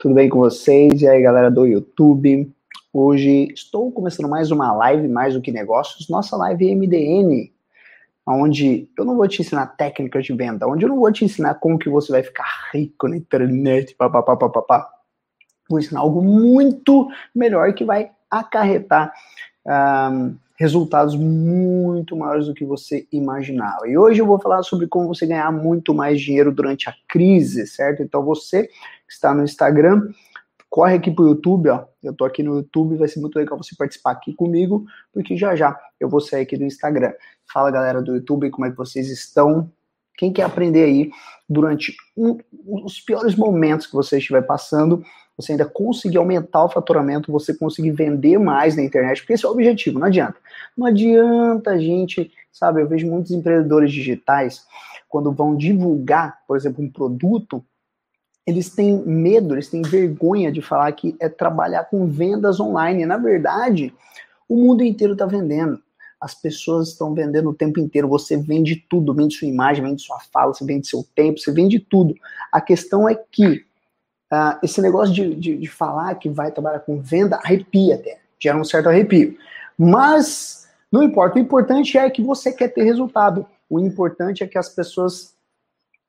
Tudo bem com vocês? E aí, galera do YouTube? Hoje estou começando mais uma live, mais do que negócios, nossa live MDN, onde eu não vou te ensinar técnicas de venda, onde eu não vou te ensinar como que você vai ficar rico na internet, papapá, papapá. Vou ensinar algo muito melhor que vai acarretar um, resultados muito maiores do que você imaginava. E hoje eu vou falar sobre como você ganhar muito mais dinheiro durante a crise, certo? Então você que está no Instagram, corre aqui pro YouTube, ó. Eu tô aqui no YouTube, vai ser muito legal você participar aqui comigo, porque já já eu vou sair aqui do Instagram. Fala galera do YouTube, como é que vocês estão? Quem quer aprender aí durante um, os piores momentos que você estiver passando, você ainda conseguir aumentar o faturamento, você conseguir vender mais na internet, porque esse é o objetivo, não adianta. Não adianta a gente, sabe, eu vejo muitos empreendedores digitais, quando vão divulgar, por exemplo, um produto, eles têm medo, eles têm vergonha de falar que é trabalhar com vendas online. Na verdade, o mundo inteiro está vendendo. As pessoas estão vendendo o tempo inteiro. Você vende tudo, vende sua imagem, vende sua fala, você vende seu tempo, você vende tudo. A questão é que uh, esse negócio de, de, de, falar que vai trabalhar com venda arrepia até, gera um certo arrepio. Mas não importa, o importante é que você quer ter resultado. O importante é que as pessoas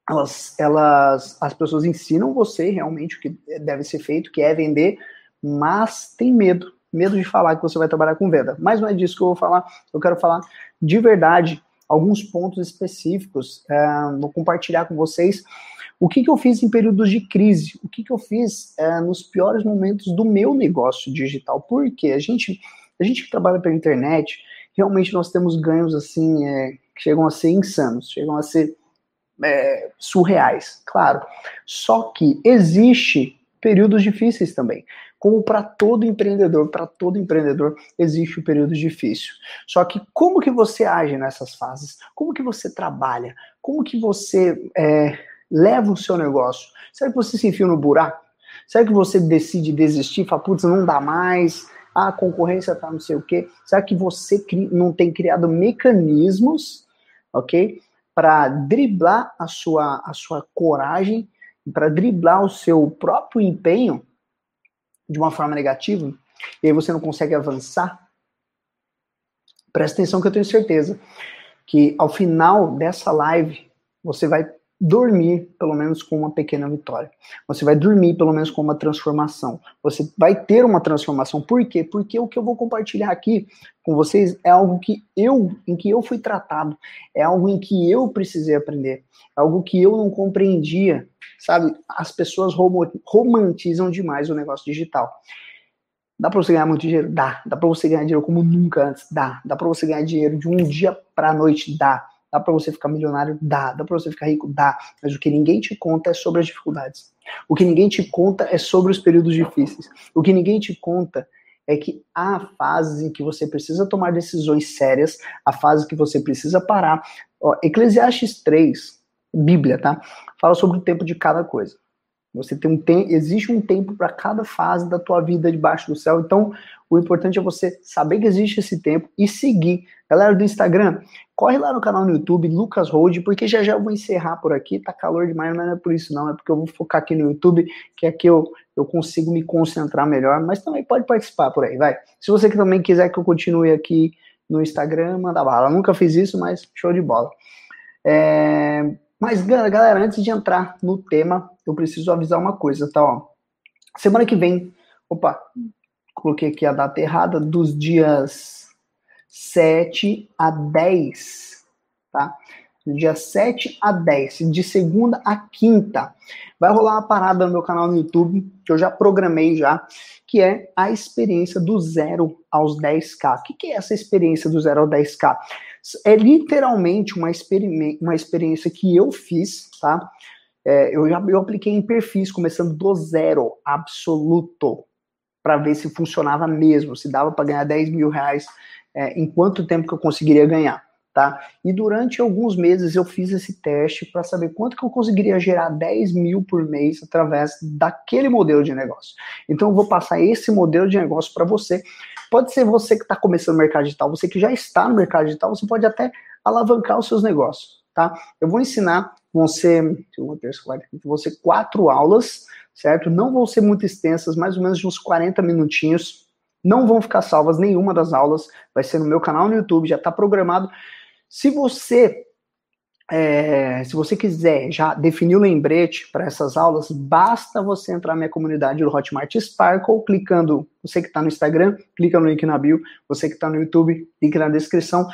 elas, elas, as pessoas ensinam você realmente o que deve ser feito, que é vender, mas tem medo, medo de falar que você vai trabalhar com venda. Mas não é disso que eu vou falar. Eu quero falar de verdade alguns pontos específicos. É, vou compartilhar com vocês o que, que eu fiz em períodos de crise, o que, que eu fiz é, nos piores momentos do meu negócio digital. Porque a gente, a gente que trabalha pela internet, realmente nós temos ganhos assim é, que chegam a ser insanos, chegam a ser é, surreais, claro. Só que existe períodos difíceis também. Como para todo empreendedor, para todo empreendedor existe um período difícil. Só que como que você age nessas fases? Como que você trabalha? Como que você é, leva o seu negócio? Será que você se enfia no buraco? Será que você decide desistir? Fala, putz, não dá mais, a concorrência tá não sei o quê. Será que você não tem criado mecanismos, ok? Para driblar a sua, a sua coragem, para driblar o seu próprio empenho de uma forma negativa, e aí você não consegue avançar, presta atenção que eu tenho certeza que ao final dessa live você vai dormir pelo menos com uma pequena vitória. Você vai dormir pelo menos com uma transformação. Você vai ter uma transformação. Por quê? Porque o que eu vou compartilhar aqui com vocês é algo que eu, em que eu fui tratado, é algo em que eu precisei aprender, é algo que eu não compreendia, sabe? As pessoas romantizam demais o negócio digital. Dá para você ganhar muito dinheiro? Dá. Dá para você ganhar dinheiro como nunca antes? Dá. Dá para você ganhar dinheiro de um dia para a noite? Dá. Dá para você ficar milionário? Dá. Dá para você ficar rico? Dá. Mas o que ninguém te conta é sobre as dificuldades. O que ninguém te conta é sobre os períodos difíceis. O que ninguém te conta é que há fases em que você precisa tomar decisões sérias, há fases que você precisa parar. Ó, Eclesiastes 3, Bíblia, tá? Fala sobre o tempo de cada coisa. Você tem um tempo, existe um tempo para cada fase da tua vida debaixo do céu. Então, o importante é você saber que existe esse tempo e seguir. Galera do Instagram, corre lá no canal no YouTube, Lucas Road, porque já já eu vou encerrar por aqui. Tá calor demais, não é por isso não, é porque eu vou focar aqui no YouTube, que aqui eu, eu consigo me concentrar melhor, mas também pode participar por aí, vai. Se você também quiser que eu continue aqui no Instagram, manda bala. Eu nunca fiz isso, mas show de bola. É... Mas, galera, antes de entrar no tema, eu preciso avisar uma coisa, tá? Ó, semana que vem, opa, coloquei aqui a data errada, dos dias 7 a 10, tá? Dia 7 a 10, de segunda a quinta. Vai rolar uma parada no meu canal no YouTube, que eu já programei já, que é a experiência do zero aos 10k. O que é essa experiência do zero ao 10k? É literalmente uma, uma experiência que eu fiz, tá? É, eu já eu apliquei em perfis, começando do zero, absoluto, para ver se funcionava mesmo, se dava para ganhar 10 mil reais, é, em quanto tempo que eu conseguiria ganhar, tá? E durante alguns meses eu fiz esse teste para saber quanto que eu conseguiria gerar 10 mil por mês através daquele modelo de negócio. Então eu vou passar esse modelo de negócio para você Pode ser você que está começando no mercado digital, você que já está no mercado digital, você pode até alavancar os seus negócios, tá? Eu vou ensinar vão ser quatro aulas, certo? Não vão ser muito extensas, mais ou menos de uns 40 minutinhos. Não vão ficar salvas nenhuma das aulas, vai ser no meu canal no YouTube, já está programado. Se você é, se você quiser já definir o lembrete para essas aulas, basta você entrar na minha comunidade do Hotmart Sparkle, clicando, você que está no Instagram, clica no link na bio, você que está no YouTube, link na descrição. O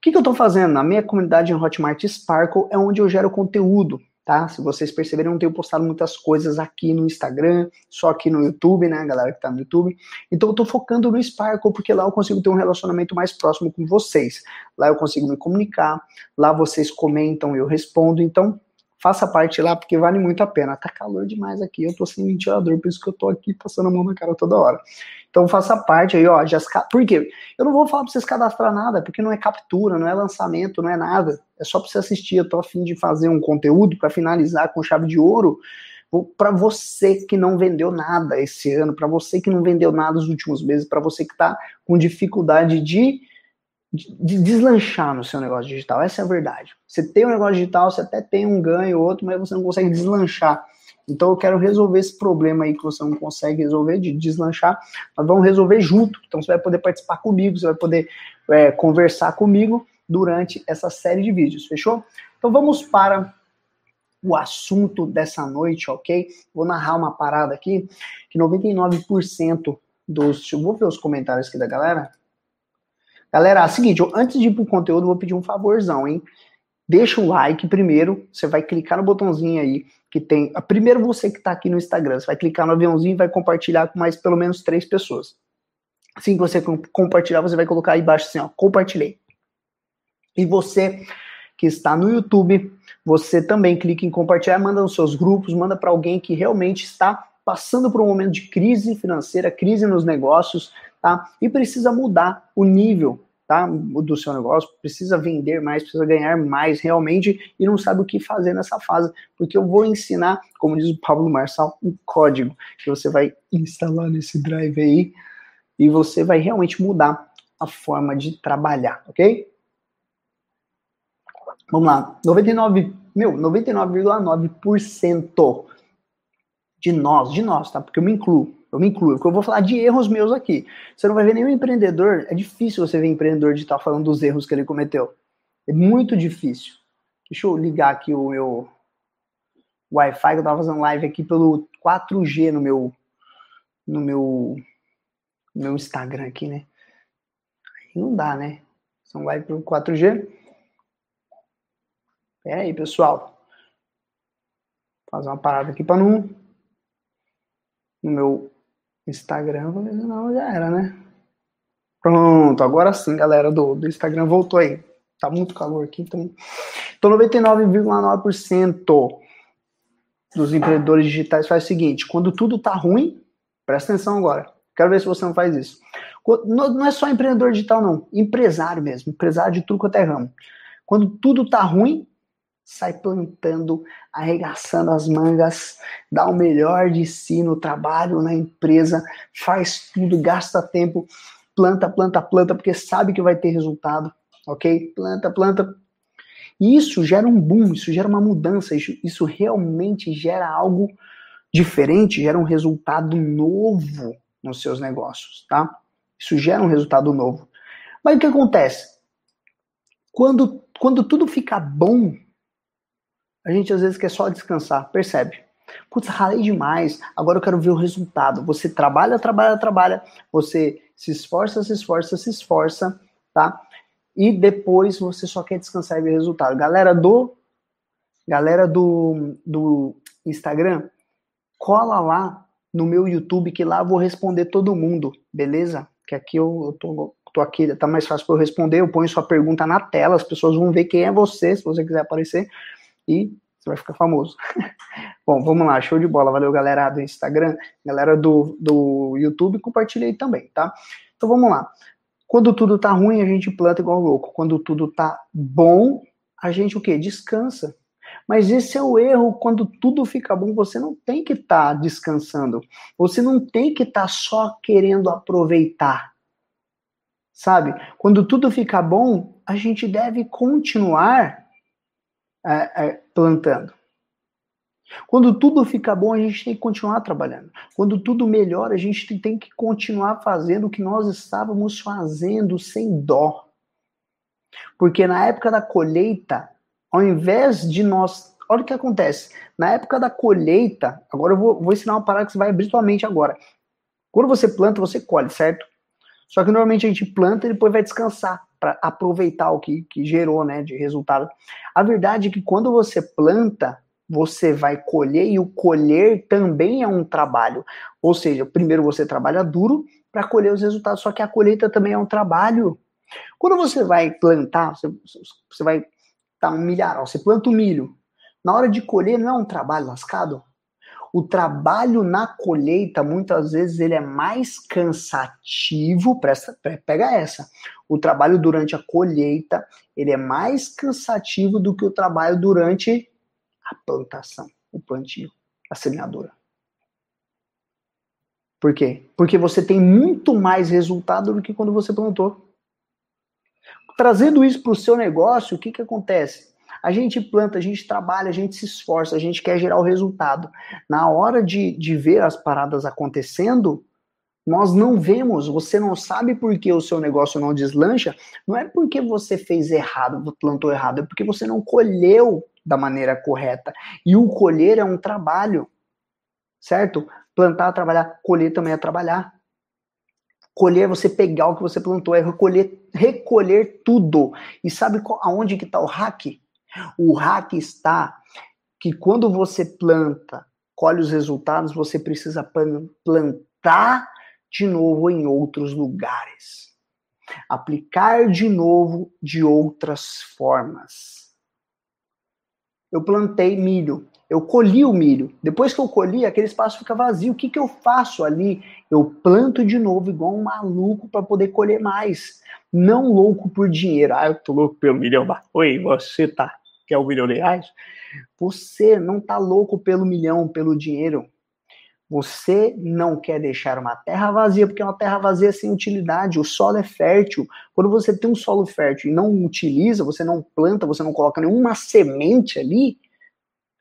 que, que eu estou fazendo? Na minha comunidade em Hotmart Sparkle é onde eu gero conteúdo, tá? Se vocês perceberem, eu não tenho postado muitas coisas aqui no Instagram, só aqui no YouTube, né, galera que tá no YouTube. Então eu tô focando no Sparkle, porque lá eu consigo ter um relacionamento mais próximo com vocês. Lá eu consigo me comunicar, lá vocês comentam, eu respondo. Então, faça parte lá, porque vale muito a pena. Tá calor demais aqui, eu tô sem ventilador, por isso que eu tô aqui passando a mão na cara toda hora. Então faça parte aí, ó. Já, por quê? Eu não vou falar pra vocês cadastrar nada, porque não é captura, não é lançamento, não é nada. É só pra você assistir. Eu tô afim de fazer um conteúdo para finalizar com chave de ouro para você que não vendeu nada esse ano, para você que não vendeu nada nos últimos meses, para você que está com dificuldade de de deslanchar no seu negócio digital. Essa é a verdade. Você tem um negócio digital, você até tem um ganho ou outro, mas você não consegue deslanchar. Então eu quero resolver esse problema aí que você não consegue resolver, de deslanchar. Nós vamos resolver junto. Então você vai poder participar comigo, você vai poder é, conversar comigo durante essa série de vídeos, fechou? Então vamos para o assunto dessa noite, ok? Vou narrar uma parada aqui, que 99% dos... Vou ver os comentários aqui da galera. Galera, é o seguinte, antes de ir pro conteúdo, vou pedir um favorzão, hein? Deixa o like primeiro, você vai clicar no botãozinho aí que tem. Primeiro você que está aqui no Instagram, você vai clicar no aviãozinho e vai compartilhar com mais pelo menos três pessoas. Assim que você compartilhar, você vai colocar aí embaixo assim, ó, compartilhei. E você que está no YouTube, você também clica em compartilhar, manda nos seus grupos, manda para alguém que realmente está passando por um momento de crise financeira, crise nos negócios, tá? E precisa mudar o nível, tá? Do seu negócio, precisa vender mais, precisa ganhar mais realmente e não sabe o que fazer nessa fase, porque eu vou ensinar, como diz o Pablo Marçal, um código que você vai instalar nesse drive aí e você vai realmente mudar a forma de trabalhar, ok? Vamos lá, 99, meu, 99,9% de nós, de nós, tá? Porque eu me incluo, eu me incluo, porque eu vou falar de erros meus aqui. Você não vai ver nenhum empreendedor, é difícil você ver empreendedor digital falando dos erros que ele cometeu. É muito difícil. Deixa eu ligar aqui o meu Wi-Fi, que eu tava fazendo live aqui pelo 4G no meu no meu no meu Instagram aqui, né? Aí não dá, né? São live pelo 4G. Pera aí, pessoal. Vou fazer uma parada aqui para não no meu Instagram, não, já era, né? Pronto, agora sim, galera do, do Instagram voltou aí. Tá muito calor aqui, então. Então, 99,9% dos empreendedores digitais faz o seguinte: quando tudo tá ruim, presta atenção agora. Quero ver se você não faz isso. Não é só empreendedor digital, não. Empresário mesmo. Empresário de tudo quanto é ramo. Quando tudo tá ruim, sai plantando, arregaçando as mangas, dá o melhor de si no trabalho, na empresa, faz tudo, gasta tempo, planta, planta, planta, porque sabe que vai ter resultado, ok? Planta, planta. E isso gera um boom, isso gera uma mudança, isso, isso realmente gera algo diferente, gera um resultado novo nos seus negócios, tá? Isso gera um resultado novo. Mas o que acontece? Quando, quando tudo fica bom a gente às vezes quer só descansar, percebe? Putz, ralei demais, agora eu quero ver o resultado. Você trabalha, trabalha, trabalha, você se esforça, se esforça, se esforça, tá? E depois você só quer descansar e ver o resultado. Galera do galera do, do Instagram, cola lá no meu YouTube que lá eu vou responder todo mundo, beleza? Que aqui eu, eu tô, tô aqui, tá mais fácil para eu responder, eu ponho sua pergunta na tela, as pessoas vão ver quem é você, se você quiser aparecer e você vai ficar famoso. Bom, vamos lá, show de bola. Valeu, galera do Instagram, galera do, do YouTube, compartilhei também, tá? Então vamos lá. Quando tudo tá ruim, a gente planta igual louco. Quando tudo tá bom, a gente o quê? Descansa. Mas esse é o erro, quando tudo fica bom, você não tem que estar tá descansando. Você não tem que estar tá só querendo aproveitar. Sabe? Quando tudo fica bom, a gente deve continuar é, é, plantando. Quando tudo fica bom, a gente tem que continuar trabalhando. Quando tudo melhora, a gente tem que continuar fazendo o que nós estávamos fazendo sem dó. Porque na época da colheita, ao invés de nós. Olha o que acontece. Na época da colheita, agora eu vou, vou ensinar uma parada que você vai abrir sua agora. Quando você planta, você colhe, certo? Só que normalmente a gente planta e depois vai descansar para aproveitar o que, que gerou, né, de resultado. A verdade é que quando você planta, você vai colher e o colher também é um trabalho. Ou seja, primeiro você trabalha duro para colher os resultados, só que a colheita também é um trabalho. Quando você vai plantar, você, você vai tá um milharal, você planta o milho. Na hora de colher não é um trabalho lascado? O trabalho na colheita, muitas vezes, ele é mais cansativo, presta, pega essa. O trabalho durante a colheita, ele é mais cansativo do que o trabalho durante a plantação, o plantio, a semeadura. Por quê? Porque você tem muito mais resultado do que quando você plantou. Trazendo isso para o seu negócio, o que, que acontece? A gente planta, a gente trabalha, a gente se esforça, a gente quer gerar o resultado. Na hora de, de ver as paradas acontecendo, nós não vemos, você não sabe por que o seu negócio não deslancha, não é porque você fez errado, plantou errado, é porque você não colheu da maneira correta. E o colher é um trabalho, certo? Plantar, trabalhar, colher também é trabalhar. Colher é você pegar o que você plantou, é recolher, recolher tudo. E sabe qual, aonde que está o hack? O hack está que quando você planta, colhe os resultados, você precisa plantar de novo em outros lugares. Aplicar de novo de outras formas. Eu plantei milho, eu colhi o milho. Depois que eu colhi, aquele espaço fica vazio. O que, que eu faço ali? Eu planto de novo, igual um maluco, para poder colher mais. Não louco por dinheiro. Ah, eu tô louco pelo milhão. Oi, você tá? Quer um milhão de reais? Você não tá louco pelo milhão, pelo dinheiro. Você não quer deixar uma terra vazia, porque é uma terra vazia sem utilidade. O solo é fértil. Quando você tem um solo fértil e não utiliza, você não planta, você não coloca nenhuma semente ali,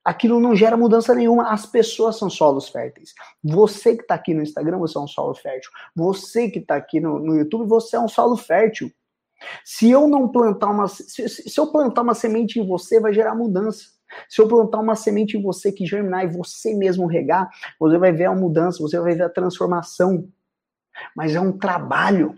aquilo não gera mudança nenhuma. As pessoas são solos férteis. Você que está aqui no Instagram, você é um solo fértil. Você que está aqui no, no, YouTube, você é um solo fértil. Se eu não plantar uma. Se, se, eu plantar uma semente em você, vai gerar mudança. Se eu plantar uma semente em você que germinar e você mesmo regar, você vai ver a mudança, você vai ver a transformação. Mas é um trabalho.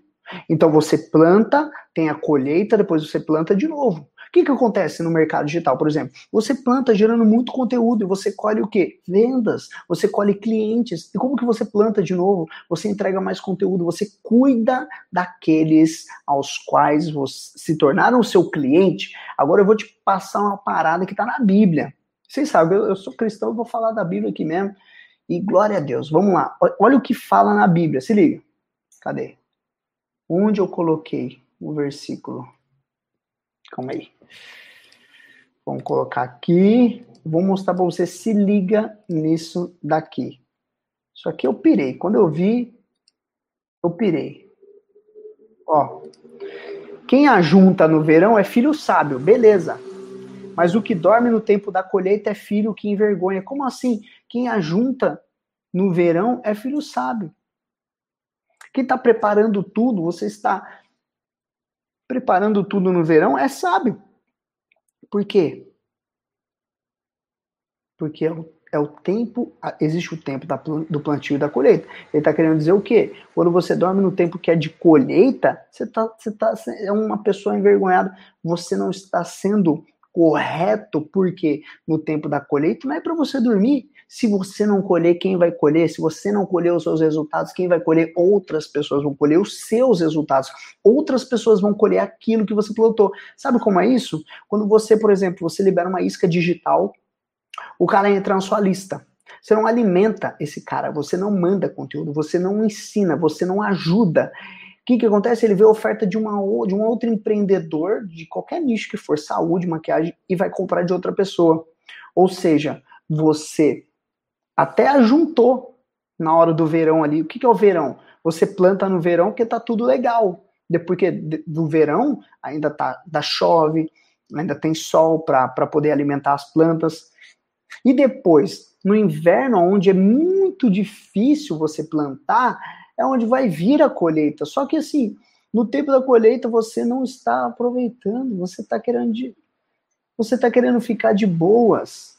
Então você planta, tem a colheita, depois você planta de novo que, que acontece no mercado digital, por exemplo? Você planta gerando muito conteúdo e você colhe o quê? Vendas, você colhe clientes. E como que você planta de novo? Você entrega mais conteúdo, você cuida daqueles aos quais se tornaram seu cliente. Agora eu vou te passar uma parada que está na Bíblia. Vocês sabem, eu, eu sou cristão, eu vou falar da Bíblia aqui mesmo. E glória a Deus. Vamos lá. Olha o que fala na Bíblia. Se liga. Cadê? Onde eu coloquei o versículo? Calma aí. Vamos colocar aqui. Vou mostrar para você se liga nisso daqui. Isso aqui eu pirei. Quando eu vi, eu pirei. Ó. Quem ajunta no verão é filho sábio, beleza. Mas o que dorme no tempo da colheita é filho que envergonha. Como assim? Quem ajunta no verão é filho sábio. Quem está preparando tudo, você está preparando tudo no verão, é sábio. Por quê? Porque é o, é o tempo, existe o tempo da, do plantio e da colheita. Ele está querendo dizer o quê? Quando você dorme no tempo que é de colheita, você, tá, você tá, é uma pessoa envergonhada, você não está sendo correto, porque no tempo da colheita não é para você dormir, se você não colher, quem vai colher? Se você não colher os seus resultados, quem vai colher? Outras pessoas vão colher os seus resultados. Outras pessoas vão colher aquilo que você plantou. Sabe como é isso? Quando você, por exemplo, você libera uma isca digital, o cara entra na sua lista. Você não alimenta esse cara, você não manda conteúdo, você não ensina, você não ajuda. O que, que acontece? Ele vê a oferta de, uma, de um outro empreendedor, de qualquer nicho que for, saúde, maquiagem, e vai comprar de outra pessoa. Ou seja, você até ajuntou na hora do verão ali. O que, que é o verão? Você planta no verão porque tá tudo legal. Depois que do verão ainda tá, da chove, ainda tem sol para poder alimentar as plantas. E depois, no inverno, onde é muito difícil você plantar, é onde vai vir a colheita. Só que assim, no tempo da colheita você não está aproveitando, você está querendo de, você está querendo ficar de boas.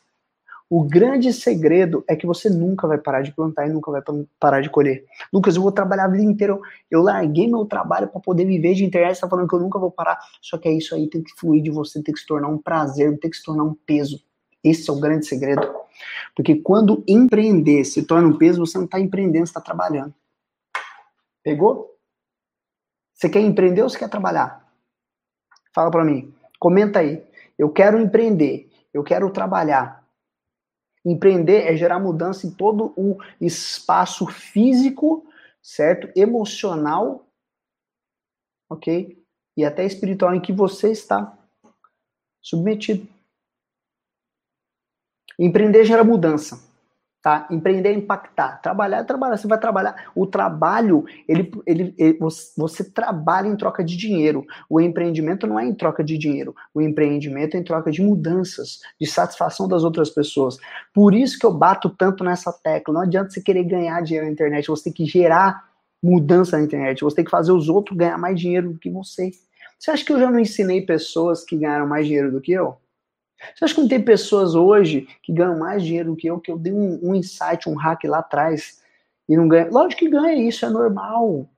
O grande segredo é que você nunca vai parar de plantar e nunca vai parar de colher. Lucas, eu vou trabalhar a vida inteira. Eu larguei meu trabalho para poder viver de internet. Você está falando que eu nunca vou parar. Só que é isso aí, tem que fluir de você, tem que se tornar um prazer, tem que se tornar um peso. Esse é o grande segredo. Porque quando empreender se torna um peso, você não está empreendendo, você está trabalhando. Pegou? Você quer empreender ou você quer trabalhar? Fala para mim. Comenta aí. Eu quero empreender. Eu quero trabalhar. Empreender é gerar mudança em todo o espaço físico, certo? Emocional, ok? E até espiritual em que você está submetido. Empreender gera mudança. Tá? Empreender é impactar. Trabalhar é trabalhar. Você vai trabalhar. O trabalho, ele, ele, ele, você trabalha em troca de dinheiro. O empreendimento não é em troca de dinheiro. O empreendimento é em troca de mudanças, de satisfação das outras pessoas. Por isso que eu bato tanto nessa tecla. Não adianta você querer ganhar dinheiro na internet. Você tem que gerar mudança na internet. Você tem que fazer os outros ganhar mais dinheiro do que você. Você acha que eu já não ensinei pessoas que ganharam mais dinheiro do que eu? Você acha que não tem pessoas hoje que ganham mais dinheiro do que eu, que eu dei um, um insight, um hack lá atrás e não ganha? Lógico que ganha, isso é normal.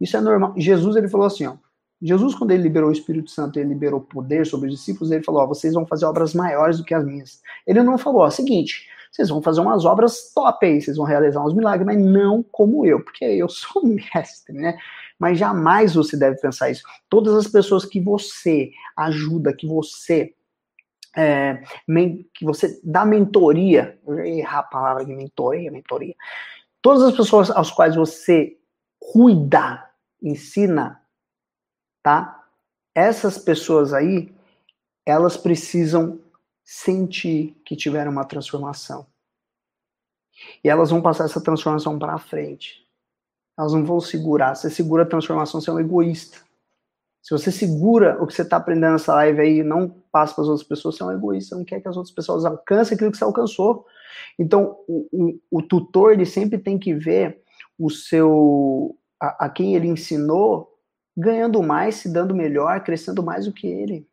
Isso é normal. Jesus, ele falou assim, ó. Jesus, quando ele liberou o Espírito Santo, ele liberou poder sobre os discípulos, ele falou, ó, vocês vão fazer obras maiores do que as minhas. Ele não falou, ó, seguinte, vocês vão fazer umas obras top aí, vocês vão realizar uns milagres, mas não como eu, porque eu sou mestre, né? Mas jamais você deve pensar isso. Todas as pessoas que você ajuda, que você é, que você dá mentoria, eu errar a palavra de mentoria, mentoria. Todas as pessoas às quais você cuida, ensina, tá? Essas pessoas aí, elas precisam sentir que tiveram uma transformação. E elas vão passar essa transformação para frente. Elas não vão segurar. Você segura a transformação, você é um egoísta. Se você segura o que você está aprendendo nessa live aí e não passa para as outras pessoas, você é um egoísta, você não quer que as outras pessoas alcancem aquilo que você alcançou. Então, o, o, o tutor, ele sempre tem que ver o seu, a, a, quem ele ensinou, ganhando mais, se dando melhor, crescendo mais do que ele.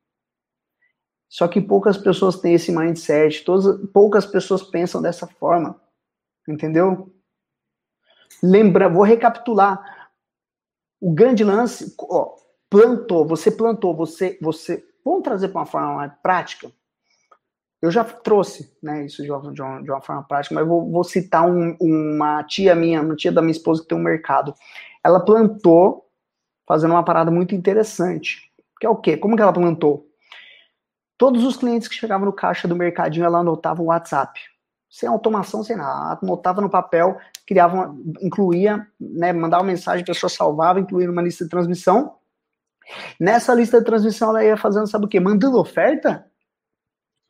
Só que poucas pessoas têm esse mindset, todas, poucas pessoas pensam dessa forma. Entendeu? Lembra, vou recapitular. O grande lance, ó, plantou, você plantou, você, você, vamos trazer para uma forma mais prática? Eu já trouxe, né, isso de uma, de uma, forma prática, mas vou, vou citar um, uma tia minha, uma tia da minha esposa que tem um mercado. Ela plantou fazendo uma parada muito interessante, que é o quê? Como que ela plantou? Todos os clientes que chegavam no caixa do mercadinho, ela anotava o WhatsApp. Sem automação, sem nada. Anotava no papel, criava, uma, incluía, né, mandava uma mensagem, a pessoa salvava, incluía numa lista de transmissão, Nessa lista de transmissão, ela ia fazendo, sabe o quê? Mandando oferta?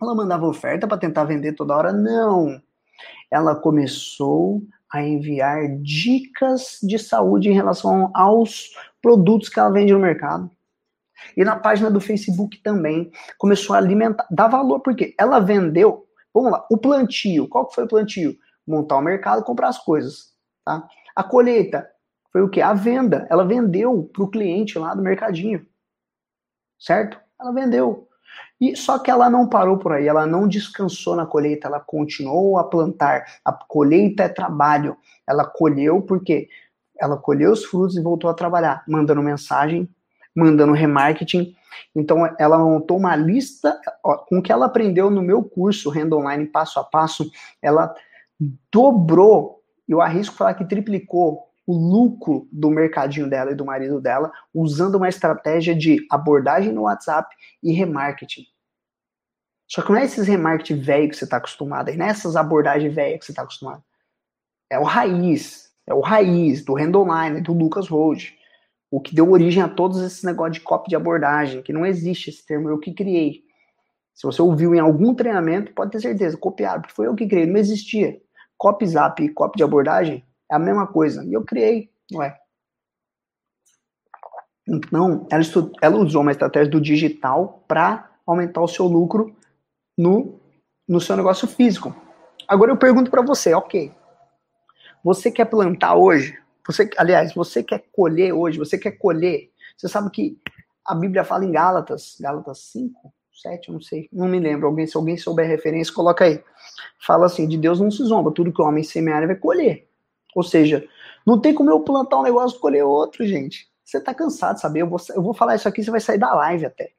Ela mandava oferta para tentar vender toda hora? Não. Ela começou a enviar dicas de saúde em relação aos produtos que ela vende no mercado. E na página do Facebook também começou a alimentar, dar valor, porque ela vendeu, vamos lá, o plantio. Qual que foi o plantio? Montar o mercado comprar as coisas. Tá? A colheita, foi o que? A venda. Ela vendeu para o cliente lá do mercadinho. Certo? Ela vendeu. E só que ela não parou por aí, ela não descansou na colheita, ela continuou a plantar. A colheita é trabalho. Ela colheu porque ela colheu os frutos e voltou a trabalhar, mandando mensagem, mandando remarketing. Então ela montou uma lista ó, com o que ela aprendeu no meu curso Renda Online passo a passo, ela dobrou, eu arrisco falar que triplicou o lucro do mercadinho dela e do marido dela usando uma estratégia de abordagem no WhatsApp e remarketing. Só que não é esses remarketing velho que você está acostumado, é nessas abordagens velhas que você está acostumado. É o raiz, é o raiz do Rand Online, do Lucas Road. O que deu origem a todos esses negócios de copy de abordagem, que não existe esse termo, eu que criei. Se você ouviu em algum treinamento, pode ter certeza, copiado, porque foi eu que criei, não existia. Copy zap e copy de abordagem é a mesma coisa. E eu criei, ué. Então, ela, ela usou uma estratégia do digital para aumentar o seu lucro no, no seu negócio físico. Agora eu pergunto para você, ok, você quer plantar hoje? Você, aliás, você quer colher hoje? Você quer colher? Você sabe que a Bíblia fala em Gálatas, Gálatas 5, 7, não sei, não me lembro. Alguém, se alguém souber referência, coloca aí. Fala assim: de Deus não se zomba, tudo que o homem semear vai colher. Ou seja, não tem como eu plantar um negócio e colher outro, gente. Você tá cansado de saber. Eu vou, eu vou falar isso aqui, você vai sair da live até.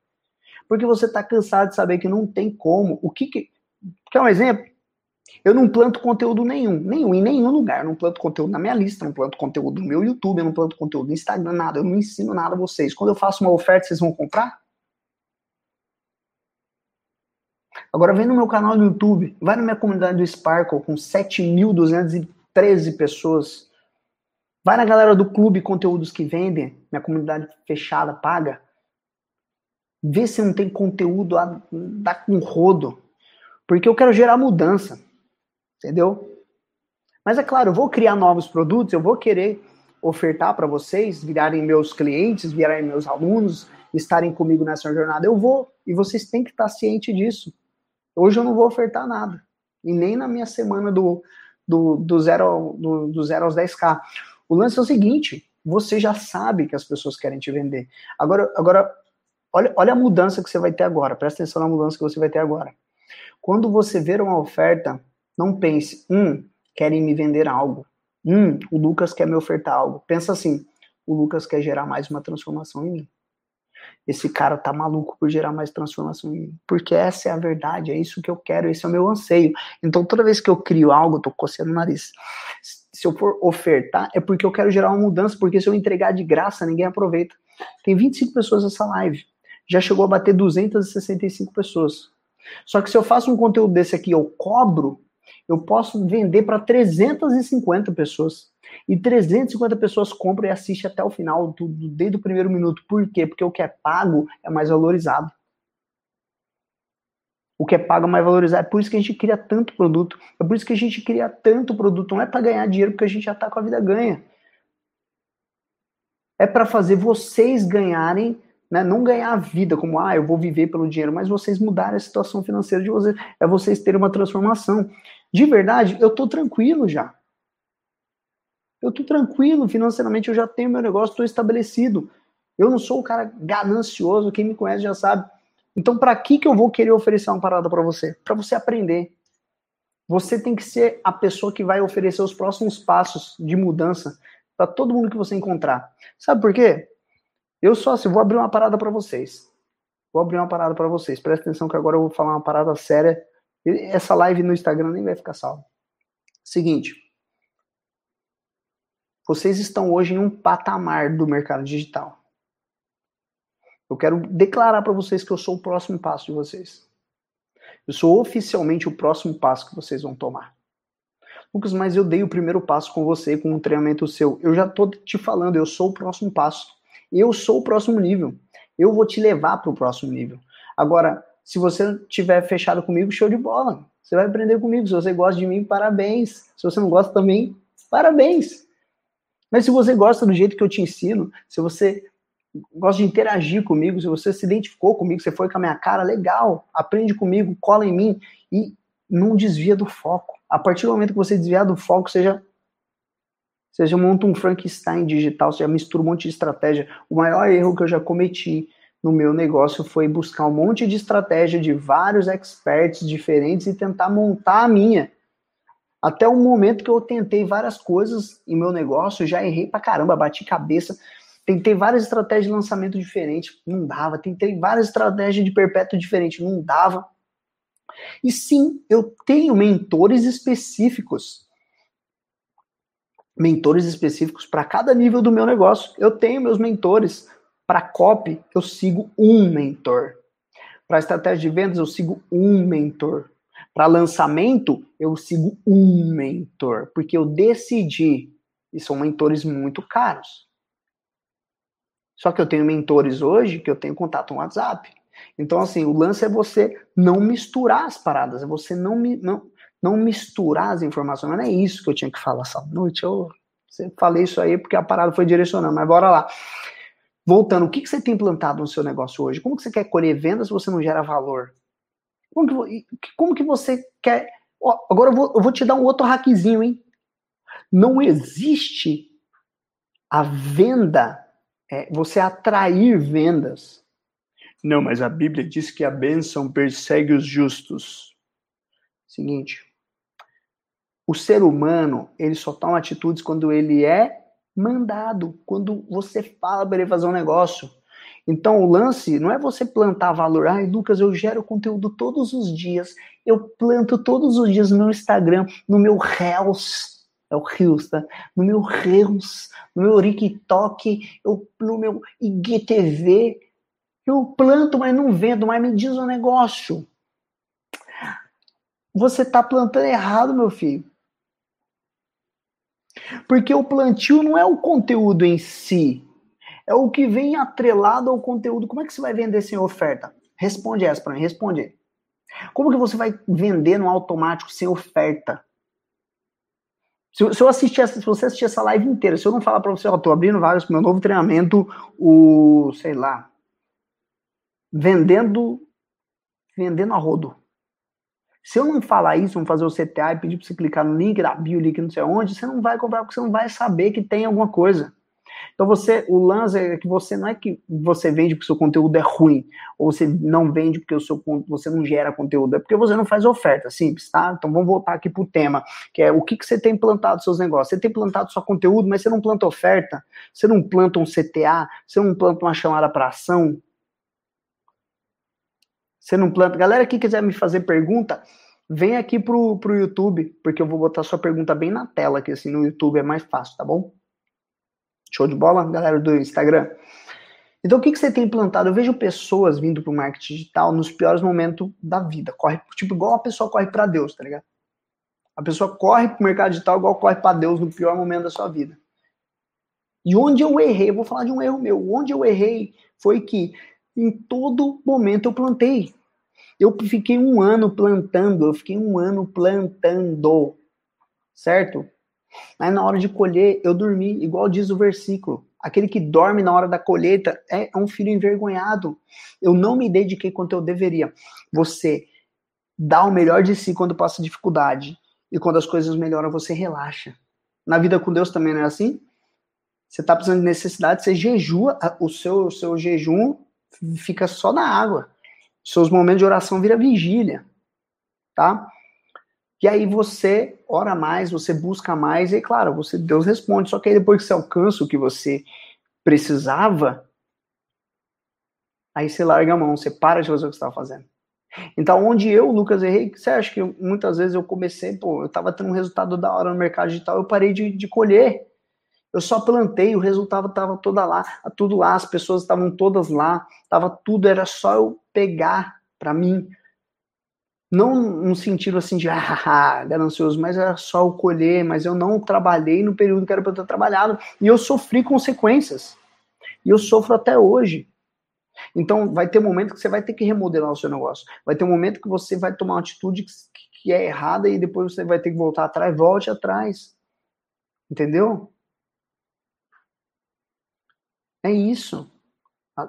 Porque você tá cansado de saber que não tem como. O que que. Quer um exemplo? Eu não planto conteúdo nenhum, nenhum, em nenhum lugar. Eu não planto conteúdo na minha lista, não planto conteúdo no meu YouTube, eu não planto conteúdo no Instagram, nada. Eu não ensino nada a vocês. Quando eu faço uma oferta, vocês vão comprar? Agora vem no meu canal no YouTube, vai na minha comunidade do Sparkle com 7.213 pessoas. Vai na galera do clube Conteúdos que Vendem, minha comunidade fechada, paga. Vê se não tem conteúdo a dar com rodo. Porque eu quero gerar mudança. Entendeu? Mas é claro, eu vou criar novos produtos, eu vou querer ofertar para vocês, virarem meus clientes, virarem meus alunos, estarem comigo nessa jornada. Eu vou. E vocês têm que estar cientes disso. Hoje eu não vou ofertar nada. E nem na minha semana do, do, do, zero, do, do zero aos 10k. O lance é o seguinte: você já sabe que as pessoas querem te vender. Agora, agora olha, olha a mudança que você vai ter agora. Presta atenção na mudança que você vai ter agora. Quando você ver uma oferta, não pense, hum, querem me vender algo. Hum, o Lucas quer me ofertar algo. Pensa assim, o Lucas quer gerar mais uma transformação em mim. Esse cara tá maluco por gerar mais transformação em mim. Porque essa é a verdade, é isso que eu quero, esse é o meu anseio. Então toda vez que eu crio algo, eu tô coçando o nariz. Se eu for ofertar, é porque eu quero gerar uma mudança, porque se eu entregar de graça, ninguém aproveita. Tem 25 pessoas nessa live. Já chegou a bater 265 pessoas. Só que se eu faço um conteúdo desse aqui, eu cobro, eu posso vender para 350 pessoas. E 350 pessoas compram e assistem até o final, tudo, desde o primeiro minuto. Por quê? Porque o que é pago é mais valorizado. O que é pago é mais valorizado. É por isso que a gente cria tanto produto. É por isso que a gente cria tanto produto. Não é para ganhar dinheiro, porque a gente já está com a vida ganha. É para fazer vocês ganharem né? Não ganhar a vida como, ah, eu vou viver pelo dinheiro, mas vocês mudarem a situação financeira de vocês, é vocês terem uma transformação. De verdade, eu tô tranquilo já. Eu tô tranquilo financeiramente, eu já tenho meu negócio, estou estabelecido. Eu não sou o cara ganancioso, quem me conhece já sabe. Então, para que que eu vou querer oferecer uma parada para você? Para você aprender. Você tem que ser a pessoa que vai oferecer os próximos passos de mudança para todo mundo que você encontrar. Sabe por quê? Eu só assim, vou abrir uma parada para vocês. Vou abrir uma parada para vocês. Presta atenção que agora eu vou falar uma parada séria. Essa live no Instagram nem vai ficar salva. Seguinte. Vocês estão hoje em um patamar do mercado digital. Eu quero declarar para vocês que eu sou o próximo passo de vocês. Eu sou oficialmente o próximo passo que vocês vão tomar. Lucas, mas eu dei o primeiro passo com você, com um treinamento seu. Eu já tô te falando, eu sou o próximo passo. Eu sou o próximo nível. Eu vou te levar para o próximo nível. Agora, se você tiver fechado comigo, show de bola. Você vai aprender comigo. Se você gosta de mim, parabéns. Se você não gosta também, parabéns. Mas se você gosta do jeito que eu te ensino, se você gosta de interagir comigo, se você se identificou comigo, você foi com a minha cara, legal. Aprende comigo, cola em mim e não desvia do foco. A partir do momento que você desviar do foco, seja você monta um Frankenstein digital, você mistura um monte de estratégia. O maior erro que eu já cometi no meu negócio foi buscar um monte de estratégia de vários experts diferentes e tentar montar a minha. Até o momento que eu tentei várias coisas em meu negócio, já errei pra caramba, bati cabeça. Tentei várias estratégias de lançamento diferentes, não dava. Tentei várias estratégias de perpétuo diferente, não dava. E sim, eu tenho mentores específicos mentores específicos para cada nível do meu negócio. Eu tenho meus mentores. Para copy, eu sigo um mentor. Para estratégia de vendas, eu sigo um mentor. Para lançamento, eu sigo um mentor. Porque eu decidi. E são mentores muito caros. Só que eu tenho mentores hoje que eu tenho contato no WhatsApp. Então, assim, o lance é você não misturar as paradas, é você não, não, não misturar as informações. Mas não é isso que eu tinha que falar essa noite. Eu falei isso aí porque a parada foi direcionando, mas bora lá. voltando, o que, que você tem plantado no seu negócio hoje? Como que você quer colher vendas se você não gera valor? Como que, como que você quer. Agora eu vou, eu vou te dar um outro hackzinho, hein? Não existe a venda, é, você atrair vendas. Não, mas a Bíblia diz que a bênção persegue os justos. Seguinte, o ser humano, ele só toma atitudes quando ele é mandado, quando você fala para ele fazer um negócio. Então, o lance não é você plantar valor. Ai, Lucas, eu gero conteúdo todos os dias. Eu planto todos os dias no meu Instagram, no meu Reels. É o Reels, tá? No meu Reels, no meu TikTok, eu, no meu IGTV. Eu planto, mas não vendo, mas me diz o um negócio. Você está plantando errado, meu filho. Porque o plantio não é o conteúdo em si, é o que vem atrelado ao conteúdo. Como é que você vai vender sem oferta? Responde essa para mim, responde. Como que você vai vender no automático sem oferta? Se, se eu assistir essa, se você assistir essa live inteira, se eu não falar para você, ó, tô abrindo vagas pro meu novo treinamento, o, sei lá, vendendo, vendendo a rodo. Se eu não falar isso, vamos fazer o CTA e pedir para você clicar no link da bio, link não sei onde, você não vai comprar porque você não vai saber que tem alguma coisa. Então você, o lance é que você não é que você vende porque o seu conteúdo é ruim, ou você não vende porque o seu você não gera conteúdo, é porque você não faz oferta, simples, tá? Então vamos voltar aqui pro tema, que é o que, que você tem plantado seus negócios. Você tem plantado só conteúdo, mas você não planta oferta, você não planta um CTA, você não planta uma chamada para ação, você não planta. Galera que quiser me fazer pergunta, vem aqui pro, pro YouTube, porque eu vou botar sua pergunta bem na tela, que assim no YouTube é mais fácil, tá bom? Show de bola, galera do Instagram. Então, o que, que você tem implantado? Eu vejo pessoas vindo pro marketing digital nos piores momentos da vida. Corre, tipo, igual a pessoa corre para Deus, tá ligado? A pessoa corre pro mercado digital igual corre para Deus no pior momento da sua vida. E onde eu errei, eu vou falar de um erro meu. Onde eu errei foi que em todo momento eu plantei. Eu fiquei um ano plantando, eu fiquei um ano plantando, certo? Mas na hora de colher, eu dormi, igual diz o versículo. Aquele que dorme na hora da colheita é um filho envergonhado. Eu não me dediquei quanto eu deveria. Você dá o melhor de si quando passa dificuldade. E quando as coisas melhoram, você relaxa. Na vida com Deus também não é assim? Você está precisando de necessidade, você jejua, o seu, o seu jejum fica só na água. Seus momentos de oração vira vigília, tá? E aí você ora mais, você busca mais, e claro, você Deus responde. Só que aí depois que você alcança o que você precisava, aí você larga a mão, você para de fazer o que estava fazendo. Então, onde eu, Lucas, errei, você acha que muitas vezes eu comecei, pô, eu estava tendo um resultado da hora no mercado digital, eu parei de, de colher. Eu só plantei, o resultado estava toda lá, tudo lá, as pessoas estavam todas lá, estava tudo, era só eu pegar para mim. Não no sentido assim de ah, ganancioso, mas era só eu colher, mas eu não trabalhei no período que era para eu ter trabalhado. E eu sofri consequências. E eu sofro até hoje. Então, vai ter um momento que você vai ter que remodelar o seu negócio. Vai ter um momento que você vai tomar uma atitude que é errada e depois você vai ter que voltar atrás. Volte atrás. Entendeu? É isso.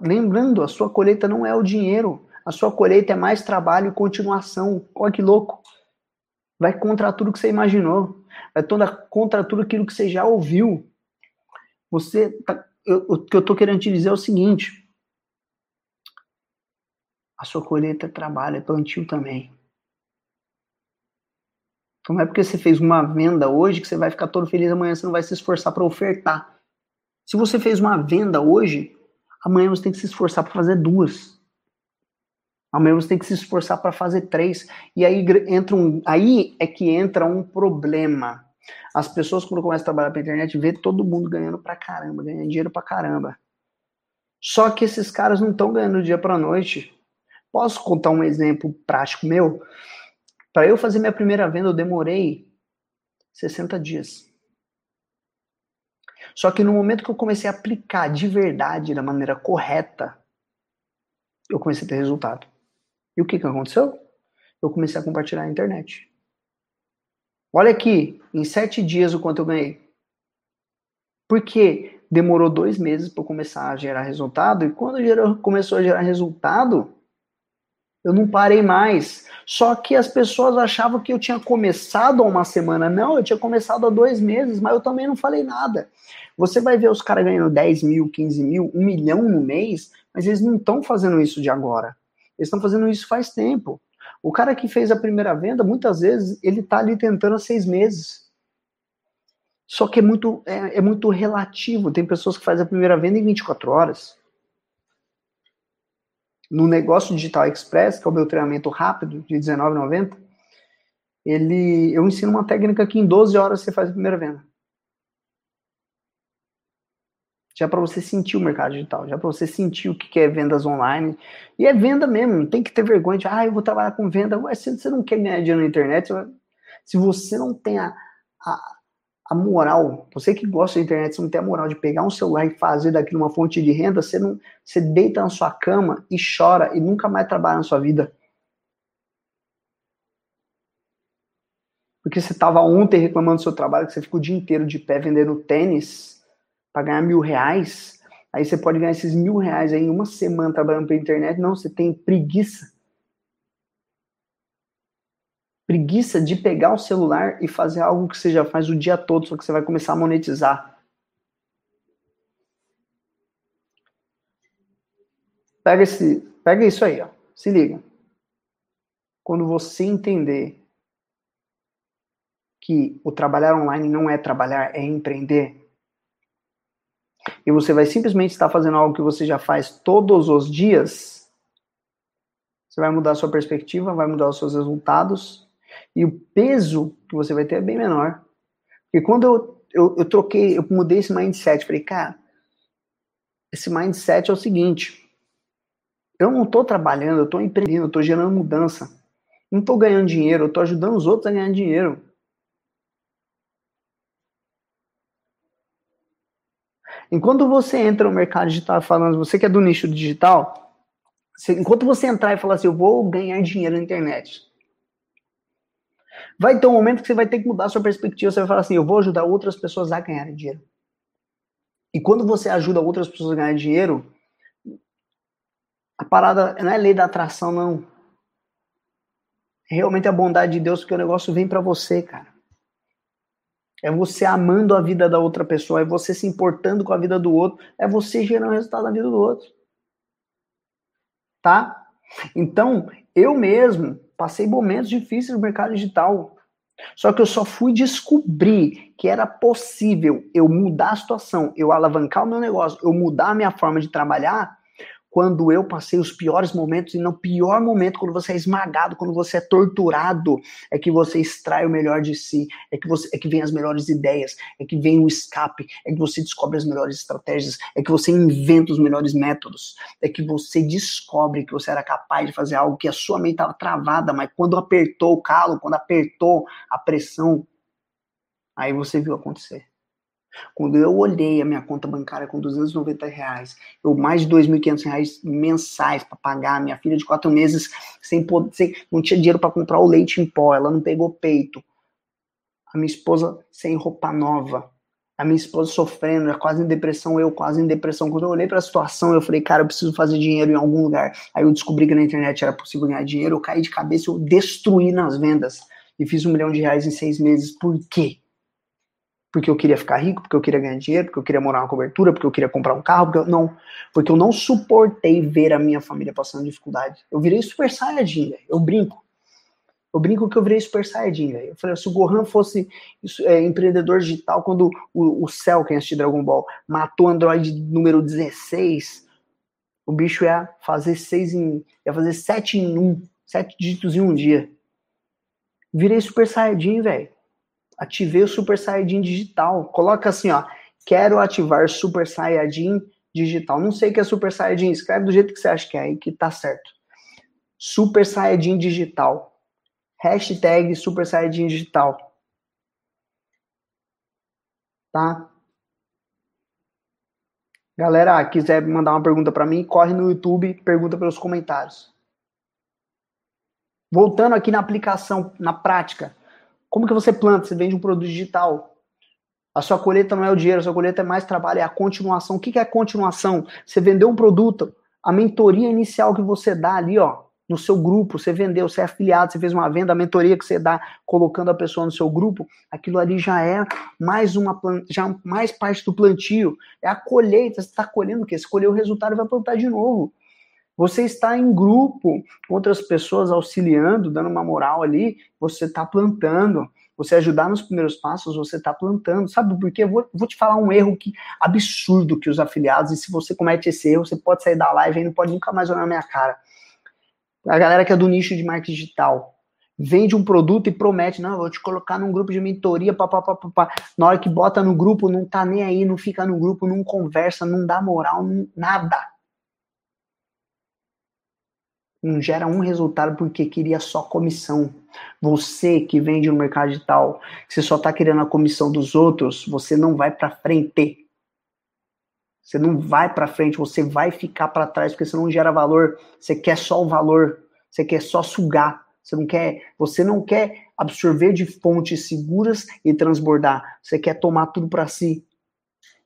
Lembrando, a sua colheita não é o dinheiro. A sua colheita é mais trabalho e continuação. Olha que louco. Vai contra tudo que você imaginou. Vai toda contra tudo aquilo que você já ouviu. Você tá, eu, o que eu estou querendo te dizer é o seguinte. A sua colheita é trabalho, é plantio também. Então não é porque você fez uma venda hoje que você vai ficar todo feliz amanhã, você não vai se esforçar para ofertar. Se você fez uma venda hoje, amanhã você tem que se esforçar para fazer duas. Amanhã você tem que se esforçar para fazer três. E aí entra um, aí é que entra um problema. As pessoas quando começam a trabalhar para internet vê todo mundo ganhando pra caramba, ganhando dinheiro pra caramba. Só que esses caras não estão ganhando dia para noite. Posso contar um exemplo prático meu? Para eu fazer minha primeira venda, eu demorei 60 dias. Só que no momento que eu comecei a aplicar de verdade, da maneira correta, eu comecei a ter resultado. E o que, que aconteceu? Eu comecei a compartilhar na internet. Olha aqui, em sete dias o quanto eu ganhei. Porque demorou dois meses para começar a gerar resultado, e quando gerou, começou a gerar resultado, eu não parei mais. Só que as pessoas achavam que eu tinha começado há uma semana. Não, eu tinha começado há dois meses, mas eu também não falei nada. Você vai ver os caras ganhando 10 mil, 15 mil, 1 milhão no mês, mas eles não estão fazendo isso de agora. Eles estão fazendo isso faz tempo. O cara que fez a primeira venda, muitas vezes, ele está ali tentando há seis meses. Só que é muito, é, é muito relativo. Tem pessoas que fazem a primeira venda em 24 horas. No negócio Digital Express, que é o meu treinamento rápido de R$19,90, ele, eu ensino uma técnica que em 12 horas você faz a primeira venda. Já para você sentir o mercado digital, já para você sentir o que é vendas online. E é venda mesmo, não tem que ter vergonha de, ah, eu vou trabalhar com venda. Ué, se você não quer ganhar dinheiro na internet, se você não tem a, a a moral, você que gosta da internet, você não tem a moral de pegar um celular e fazer daquilo uma fonte de renda, você não, você deita na sua cama e chora e nunca mais trabalha na sua vida. Porque você estava ontem reclamando do seu trabalho, que você ficou o dia inteiro de pé vendendo tênis para ganhar mil reais. Aí você pode ganhar esses mil reais aí em uma semana trabalhando pela internet. Não, você tem preguiça preguiça de pegar o celular e fazer algo que você já faz o dia todo, só que você vai começar a monetizar. Pega, esse, pega isso aí, ó. se liga. Quando você entender que o trabalhar online não é trabalhar, é empreender, e você vai simplesmente estar fazendo algo que você já faz todos os dias, você vai mudar a sua perspectiva, vai mudar os seus resultados e o peso que você vai ter é bem menor. Porque quando eu, eu, eu troquei, eu mudei esse mindset, falei, cara, esse mindset é o seguinte, eu não estou trabalhando, eu estou empreendendo, eu estou gerando mudança. Não estou ganhando dinheiro, eu estou ajudando os outros a ganhar dinheiro. Enquanto você entra no mercado digital falando, você que é do nicho digital, você, enquanto você entrar e falar assim, eu vou ganhar dinheiro na internet, Vai ter um momento que você vai ter que mudar sua perspectiva. Você vai falar assim: eu vou ajudar outras pessoas a ganharem dinheiro. E quando você ajuda outras pessoas a ganharem dinheiro, a parada não é lei da atração, não. É realmente a bondade de Deus, porque o negócio vem para você, cara. É você amando a vida da outra pessoa, é você se importando com a vida do outro, é você gerando resultado na vida do outro. Tá? Então, eu mesmo, passei momentos difíceis no mercado digital. Só que eu só fui descobrir que era possível eu mudar a situação, eu alavancar o meu negócio, eu mudar a minha forma de trabalhar quando eu passei os piores momentos, e no pior momento, quando você é esmagado, quando você é torturado, é que você extrai o melhor de si, é que, você, é que vem as melhores ideias, é que vem o escape, é que você descobre as melhores estratégias, é que você inventa os melhores métodos, é que você descobre que você era capaz de fazer algo que a sua mente estava travada, mas quando apertou o calo, quando apertou a pressão, aí você viu acontecer. Quando eu olhei a minha conta bancária com 290 reais, eu mais de 2.500 reais mensais para pagar, minha filha de quatro meses sem poder, sem, não tinha dinheiro para comprar o leite em pó, ela não pegou peito. A minha esposa sem roupa nova, a minha esposa sofrendo, quase em depressão, eu quase em depressão. Quando eu olhei para a situação, eu falei, cara, eu preciso fazer dinheiro em algum lugar. Aí eu descobri que na internet era possível ganhar dinheiro, eu caí de cabeça, eu destruí nas vendas e fiz um milhão de reais em seis meses. Por quê? Porque eu queria ficar rico, porque eu queria ganhar dinheiro, porque eu queria morar na cobertura, porque eu queria comprar um carro, porque eu, não, porque eu não suportei ver a minha família passando dificuldade. Eu virei super saiyajin, eu brinco. Eu brinco que eu virei super saiyajin, Eu falei, se o Gohan fosse é, empreendedor digital, quando o, o Cell, quem assistiu Dragon Ball, matou o Android número 16, o bicho ia fazer seis em, ia fazer sete em um, sete dígitos em um dia. Virei super saiyajin, velho ativei o Super Saiyajin digital. Coloca assim, ó, quero ativar Super Saiyajin digital. Não sei o que é Super Saiyajin, escreve do jeito que você acha que é aí que tá certo. Super Saiyajin digital. Hashtag Super Saiyajin digital. Tá? Galera, quiser mandar uma pergunta para mim, corre no YouTube, pergunta pelos comentários. Voltando aqui na aplicação, na prática. Como que você planta? Você vende um produto digital. A sua colheita não é o dinheiro, a sua colheita é mais trabalho, é a continuação. O que é a continuação? Você vendeu um produto, a mentoria inicial que você dá ali, ó, no seu grupo, você vendeu, você é afiliado, você fez uma venda, a mentoria que você dá colocando a pessoa no seu grupo, aquilo ali já é mais uma já mais parte do plantio, é a colheita, você está colhendo o quê? Você colheu o resultado e vai plantar de novo. Você está em grupo com outras pessoas auxiliando, dando uma moral ali, você está plantando. Você ajudar nos primeiros passos, você está plantando. Sabe por quê? Eu vou, vou, te falar um erro que absurdo que os afiliados, e se você comete esse erro, você pode sair da live e não pode nunca mais olhar na minha cara a galera que é do nicho de marketing digital, vende um produto e promete, não, vou te colocar num grupo de mentoria, papapá, na hora que bota no grupo, não tá nem aí, não fica no grupo, não conversa, não dá moral, não, nada. Não gera um resultado porque queria só comissão. Você que vende no mercado digital, você só tá querendo a comissão dos outros, você não vai para frente. Você não vai para frente, você vai ficar para trás porque você não gera valor. Você quer só o valor, você quer só sugar. Você não quer, você não quer absorver de fontes seguras e transbordar. Você quer tomar tudo para si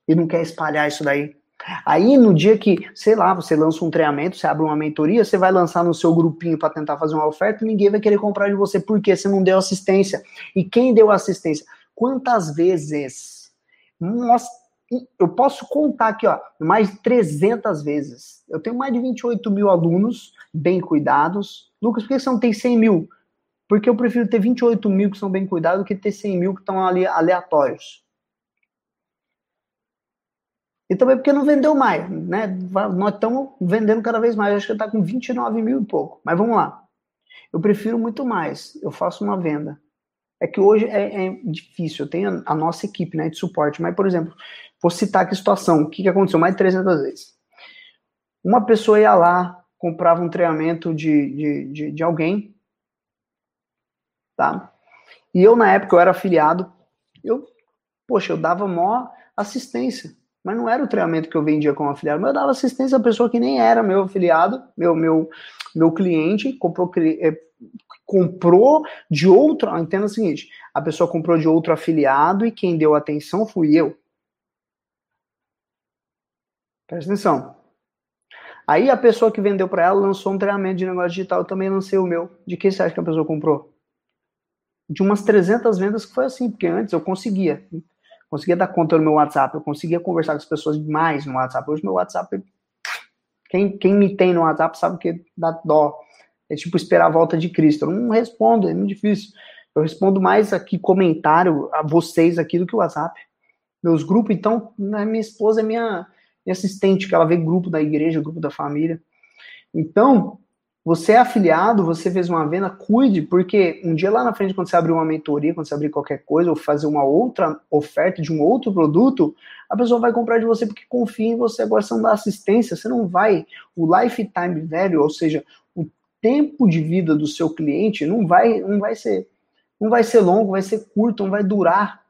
e não quer espalhar isso daí. Aí no dia que, sei lá, você lança um treinamento, você abre uma mentoria, você vai lançar no seu grupinho para tentar fazer uma oferta, ninguém vai querer comprar de você porque você não deu assistência. E quem deu assistência? Quantas vezes? Eu posso contar aqui, ó, mais de 300 vezes. Eu tenho mais de 28 mil alunos bem cuidados. Lucas, por que você não tem 100 mil? Porque eu prefiro ter 28 mil que são bem cuidados do que ter 100 mil que estão ali aleatórios. E também porque não vendeu mais, né? Nós estamos vendendo cada vez mais. Acho que está com 29 mil e pouco. Mas vamos lá. Eu prefiro muito mais. Eu faço uma venda. É que hoje é, é difícil. Eu tenho a, nossa equipe né, de suporte. Mas, por exemplo, Vou citar aqui a situação. O que, que aconteceu mais de 300 vezes? Uma pessoa ia lá, comprava um treinamento de, de, de, de alguém, tá? E eu, na época, eu era afiliado, eu, poxa, eu dava maior assistência. Mas não era o treinamento que eu vendia como afiliado, mas eu dava assistência a pessoa que nem era meu afiliado, meu, meu, meu cliente, comprou, é, comprou de outro. Entenda o seguinte: a pessoa comprou de outro afiliado e quem deu atenção fui eu. Presta atenção. Aí a pessoa que vendeu para ela lançou um treinamento de negócio digital, eu também lancei o meu. De que você acha que a pessoa comprou? De umas 300 vendas que foi assim, porque antes eu conseguia. Conseguia dar conta no meu WhatsApp, eu conseguia conversar com as pessoas mais no WhatsApp. Hoje meu WhatsApp, quem, quem me tem no WhatsApp sabe que dá dó. É tipo esperar a volta de Cristo. Eu não respondo, é muito difícil. Eu respondo mais aqui comentário a vocês aqui do que o WhatsApp. Meus grupos, então, né, minha esposa é minha e assistente, que ela vê grupo da igreja, grupo da família. Então, você é afiliado, você fez uma venda, cuide, porque um dia lá na frente, quando você abrir uma mentoria, quando você abrir qualquer coisa, ou fazer uma outra oferta de um outro produto, a pessoa vai comprar de você porque confia em você. Agora, você não dá assistência, você não vai. O lifetime value, ou seja, o tempo de vida do seu cliente, não vai, não vai ser. Não vai ser longo, vai ser curto, não vai durar.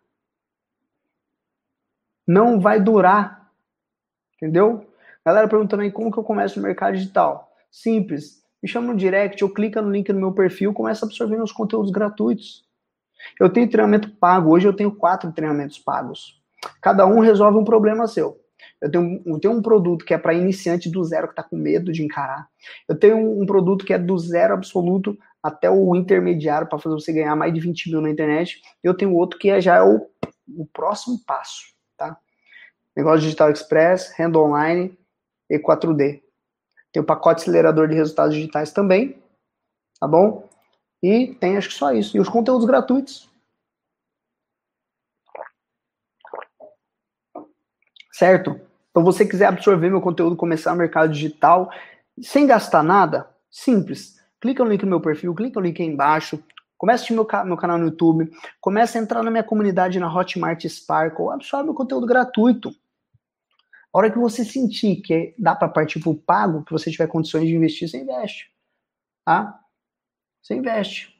Não vai durar. Entendeu? Galera perguntando aí como que eu começo no mercado digital. Simples. Me chama no direct, ou clica no link no meu perfil, começa a absorver meus conteúdos gratuitos. Eu tenho treinamento pago. Hoje eu tenho quatro treinamentos pagos. Cada um resolve um problema seu. Eu tenho, eu tenho um produto que é para iniciante do zero que está com medo de encarar. Eu tenho um, produto que é do zero absoluto até o intermediário para fazer você ganhar mais de 20 mil na internet. Eu tenho outro que é, já é o, o próximo passo, tá? Negócio Digital Express, Renda Online e 4D. Tem o pacote acelerador de resultados digitais também, tá bom? E tem acho que só isso. E os conteúdos gratuitos. Certo? Então, você quiser absorver meu conteúdo, começar no mercado digital, sem gastar nada, simples. Clica no link no meu perfil, clica no link aí embaixo, Comece a assistir meu, meu canal no YouTube, comece a entrar na minha comunidade na Hotmart Sparkle, absorve o conteúdo gratuito. A hora que você sentir que dá para partir para o pago, que você tiver condições de investir, você investe. Tá? Você investe.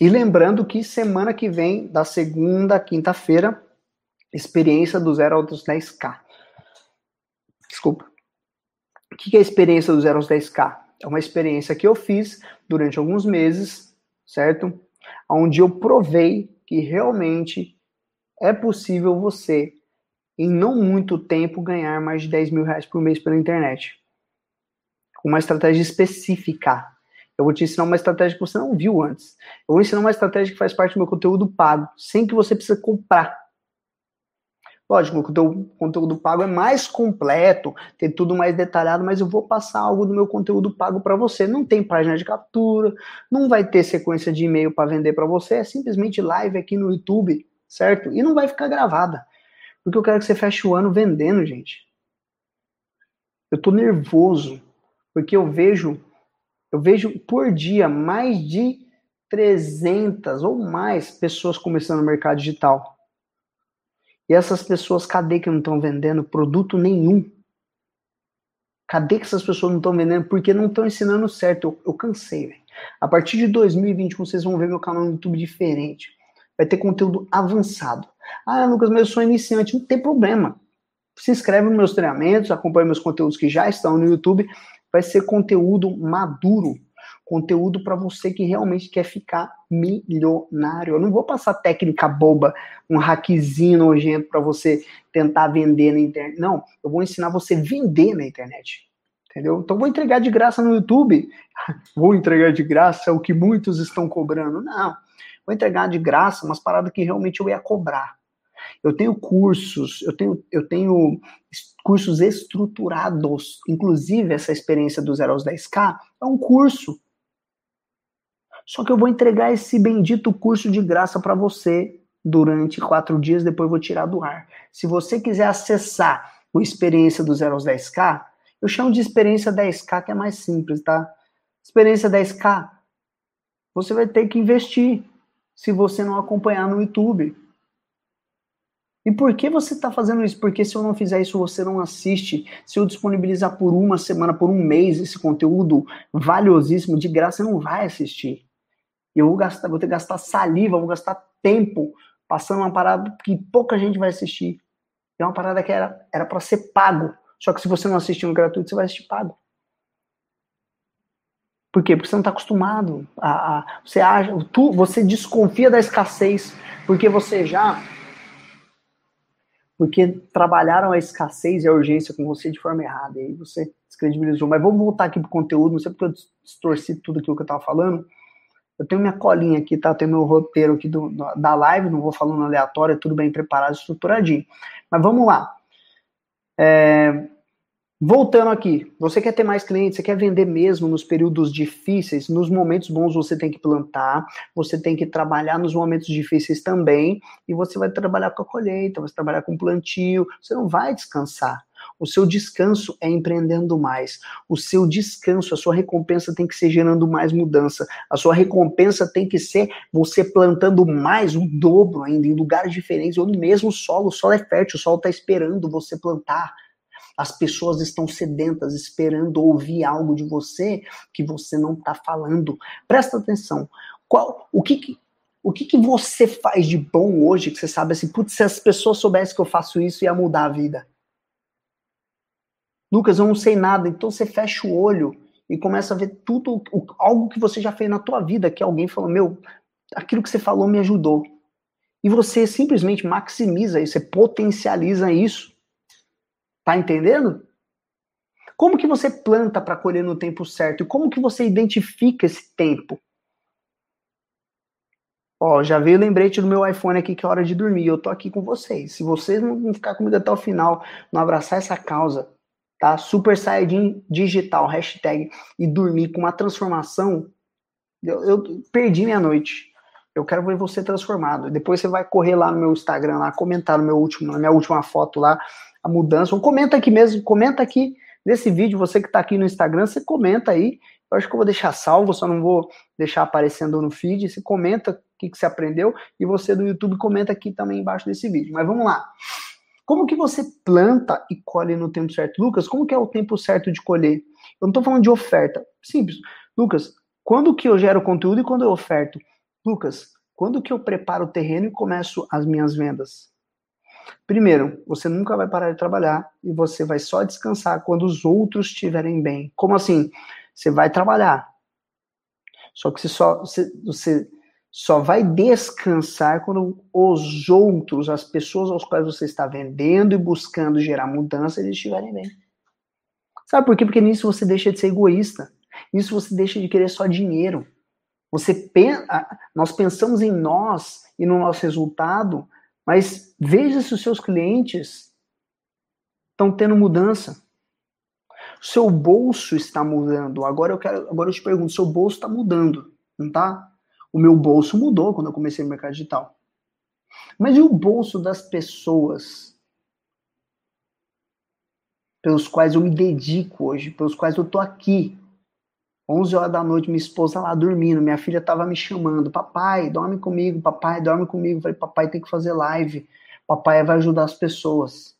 E lembrando que semana que vem, da segunda a quinta-feira, experiência do zero aos 10K. Desculpa. O que é a experiência do zero aos 10K? É uma experiência que eu fiz durante alguns meses certo? Onde eu provei que realmente é possível você, em não muito tempo, ganhar mais de 10 mil reais por mês pela internet. Uma estratégia específica. Eu vou te ensinar uma estratégia que você não viu antes. Eu vou ensinar uma estratégia que faz parte do meu conteúdo pago, sem que você precise comprar. Lógico, o conteúdo pago é mais completo, tem tudo mais detalhado, mas eu vou passar algo do meu conteúdo pago para você. Não tem página de captura, não vai ter sequência de e-mail para vender para você, é simplesmente live aqui no YouTube, certo? E não vai ficar gravada. Porque eu quero que você feche o ano vendendo, gente. Eu tô nervoso, porque eu vejo eu vejo por dia mais de 300 ou mais pessoas começando no mercado digital. E essas pessoas, cadê que não estão vendendo produto nenhum? Cadê que essas pessoas não estão vendendo? Porque não estão ensinando certo. Eu, eu cansei, velho. A partir de 2021, vocês vão ver meu canal no YouTube diferente. Vai ter conteúdo avançado. Ah, Lucas, mas eu sou iniciante. Não tem problema. Se inscreve nos meus treinamentos, acompanha meus conteúdos que já estão no YouTube. Vai ser conteúdo maduro conteúdo para você que realmente quer ficar milionário. Eu não vou passar técnica boba, um hackzinho nojento para você tentar vender na internet. Não, eu vou ensinar você a vender na internet. Entendeu? Então vou entregar de graça no YouTube. vou entregar de graça o que muitos estão cobrando. Não. Vou entregar de graça umas paradas que realmente eu ia cobrar. Eu tenho cursos, eu tenho, eu tenho cursos estruturados. Inclusive, essa experiência do 0 aos 10K é um curso. Só que eu vou entregar esse bendito curso de graça para você durante quatro dias, depois eu vou tirar do ar. Se você quiser acessar o Experiência do 0 aos 10K, eu chamo de Experiência 10K, que é mais simples, tá? Experiência 10K, você vai ter que investir se você não acompanhar no YouTube. E por que você está fazendo isso? Porque se eu não fizer isso, você não assiste. Se eu disponibilizar por uma semana, por um mês, esse conteúdo valiosíssimo de graça, você não vai assistir. Eu vou gastar, vou ter que gastar saliva, vou gastar tempo passando uma parada que pouca gente vai assistir. É uma parada que era para ser pago. Só que se você não assistir no gratuito, você vai assistir pago. Por quê? Porque você não está acostumado. A, a, você, acha, tu, você desconfia da escassez, porque você já. Porque trabalharam a escassez e a urgência com você de forma errada. E aí você descredibilizou. Mas vamos voltar aqui pro conteúdo. Não sei porque eu distorci tudo aquilo que eu estava falando. Eu tenho minha colinha aqui, tá? Eu tenho meu roteiro aqui do, da live, não vou falando aleatório, é tudo bem preparado, estruturadinho. Mas vamos lá. É, voltando aqui, você quer ter mais clientes, você quer vender mesmo nos períodos difíceis, nos momentos bons você tem que plantar, você tem que trabalhar nos momentos difíceis também, e você vai trabalhar com a colheita, você vai trabalhar com plantio, você não vai descansar. O seu descanso é empreendendo mais. O seu descanso, a sua recompensa tem que ser gerando mais mudança. A sua recompensa tem que ser você plantando mais, o dobro ainda, em lugares diferentes, ou no mesmo solo. O solo é fértil, o solo está esperando você plantar. As pessoas estão sedentas, esperando ouvir algo de você que você não está falando. Presta atenção. Qual, o que, que o que, que você faz de bom hoje que você sabe assim, putz, se as pessoas soubessem que eu faço isso, ia mudar a vida? Lucas, eu não sei nada. Então você fecha o olho e começa a ver tudo, algo que você já fez na tua vida, que alguém falou, meu, aquilo que você falou me ajudou. E você simplesmente maximiza isso, você potencializa isso. Tá entendendo? Como que você planta para colher no tempo certo? E como que você identifica esse tempo? Ó, já veio o lembrete do meu iPhone aqui que é hora de dormir. Eu tô aqui com vocês. Se vocês não ficar comigo até o final, não abraçar essa causa, tá? Super Saiyajin digital, hashtag, e dormir com uma transformação, eu, eu perdi minha noite. Eu quero ver você transformado. Depois você vai correr lá no meu Instagram, lá, comentar no meu último, na minha última foto lá, a mudança. Ou comenta aqui mesmo, comenta aqui nesse vídeo, você que está aqui no Instagram, você comenta aí. Eu acho que eu vou deixar salvo, só não vou deixar aparecendo no feed. Você comenta o que, que você aprendeu e você do YouTube comenta aqui também embaixo desse vídeo. Mas vamos lá. Como que você planta e colhe no tempo certo? Lucas, como que é o tempo certo de colher? Eu não estou falando de oferta. Simples. Lucas, quando que eu gero conteúdo e quando eu oferto? Lucas, quando que eu preparo o terreno e começo as minhas vendas? Primeiro, você nunca vai parar de trabalhar e você vai só descansar quando os outros estiverem bem. Como assim? Você vai trabalhar. Só que você só, você, você só vai descansar quando os outros, as pessoas aos quais você está vendendo e buscando gerar mudança, eles estiverem bem. Sabe por quê? Porque nisso você deixa de ser egoísta. Nisso você deixa de querer só dinheiro. Você pensa, nós pensamos em nós e no nosso resultado, mas veja se os seus clientes estão tendo mudança. Seu bolso está mudando. Agora eu quero, agora eu te pergunto, seu bolso está mudando, não tá? O meu bolso mudou quando eu comecei no mercado digital. Mas e o bolso das pessoas pelos quais eu me dedico hoje, pelos quais eu tô aqui? 11 horas da noite, minha esposa lá dormindo, minha filha tava me chamando, papai, dorme comigo, papai, dorme comigo. Falei, papai tem que fazer live, papai vai ajudar as pessoas.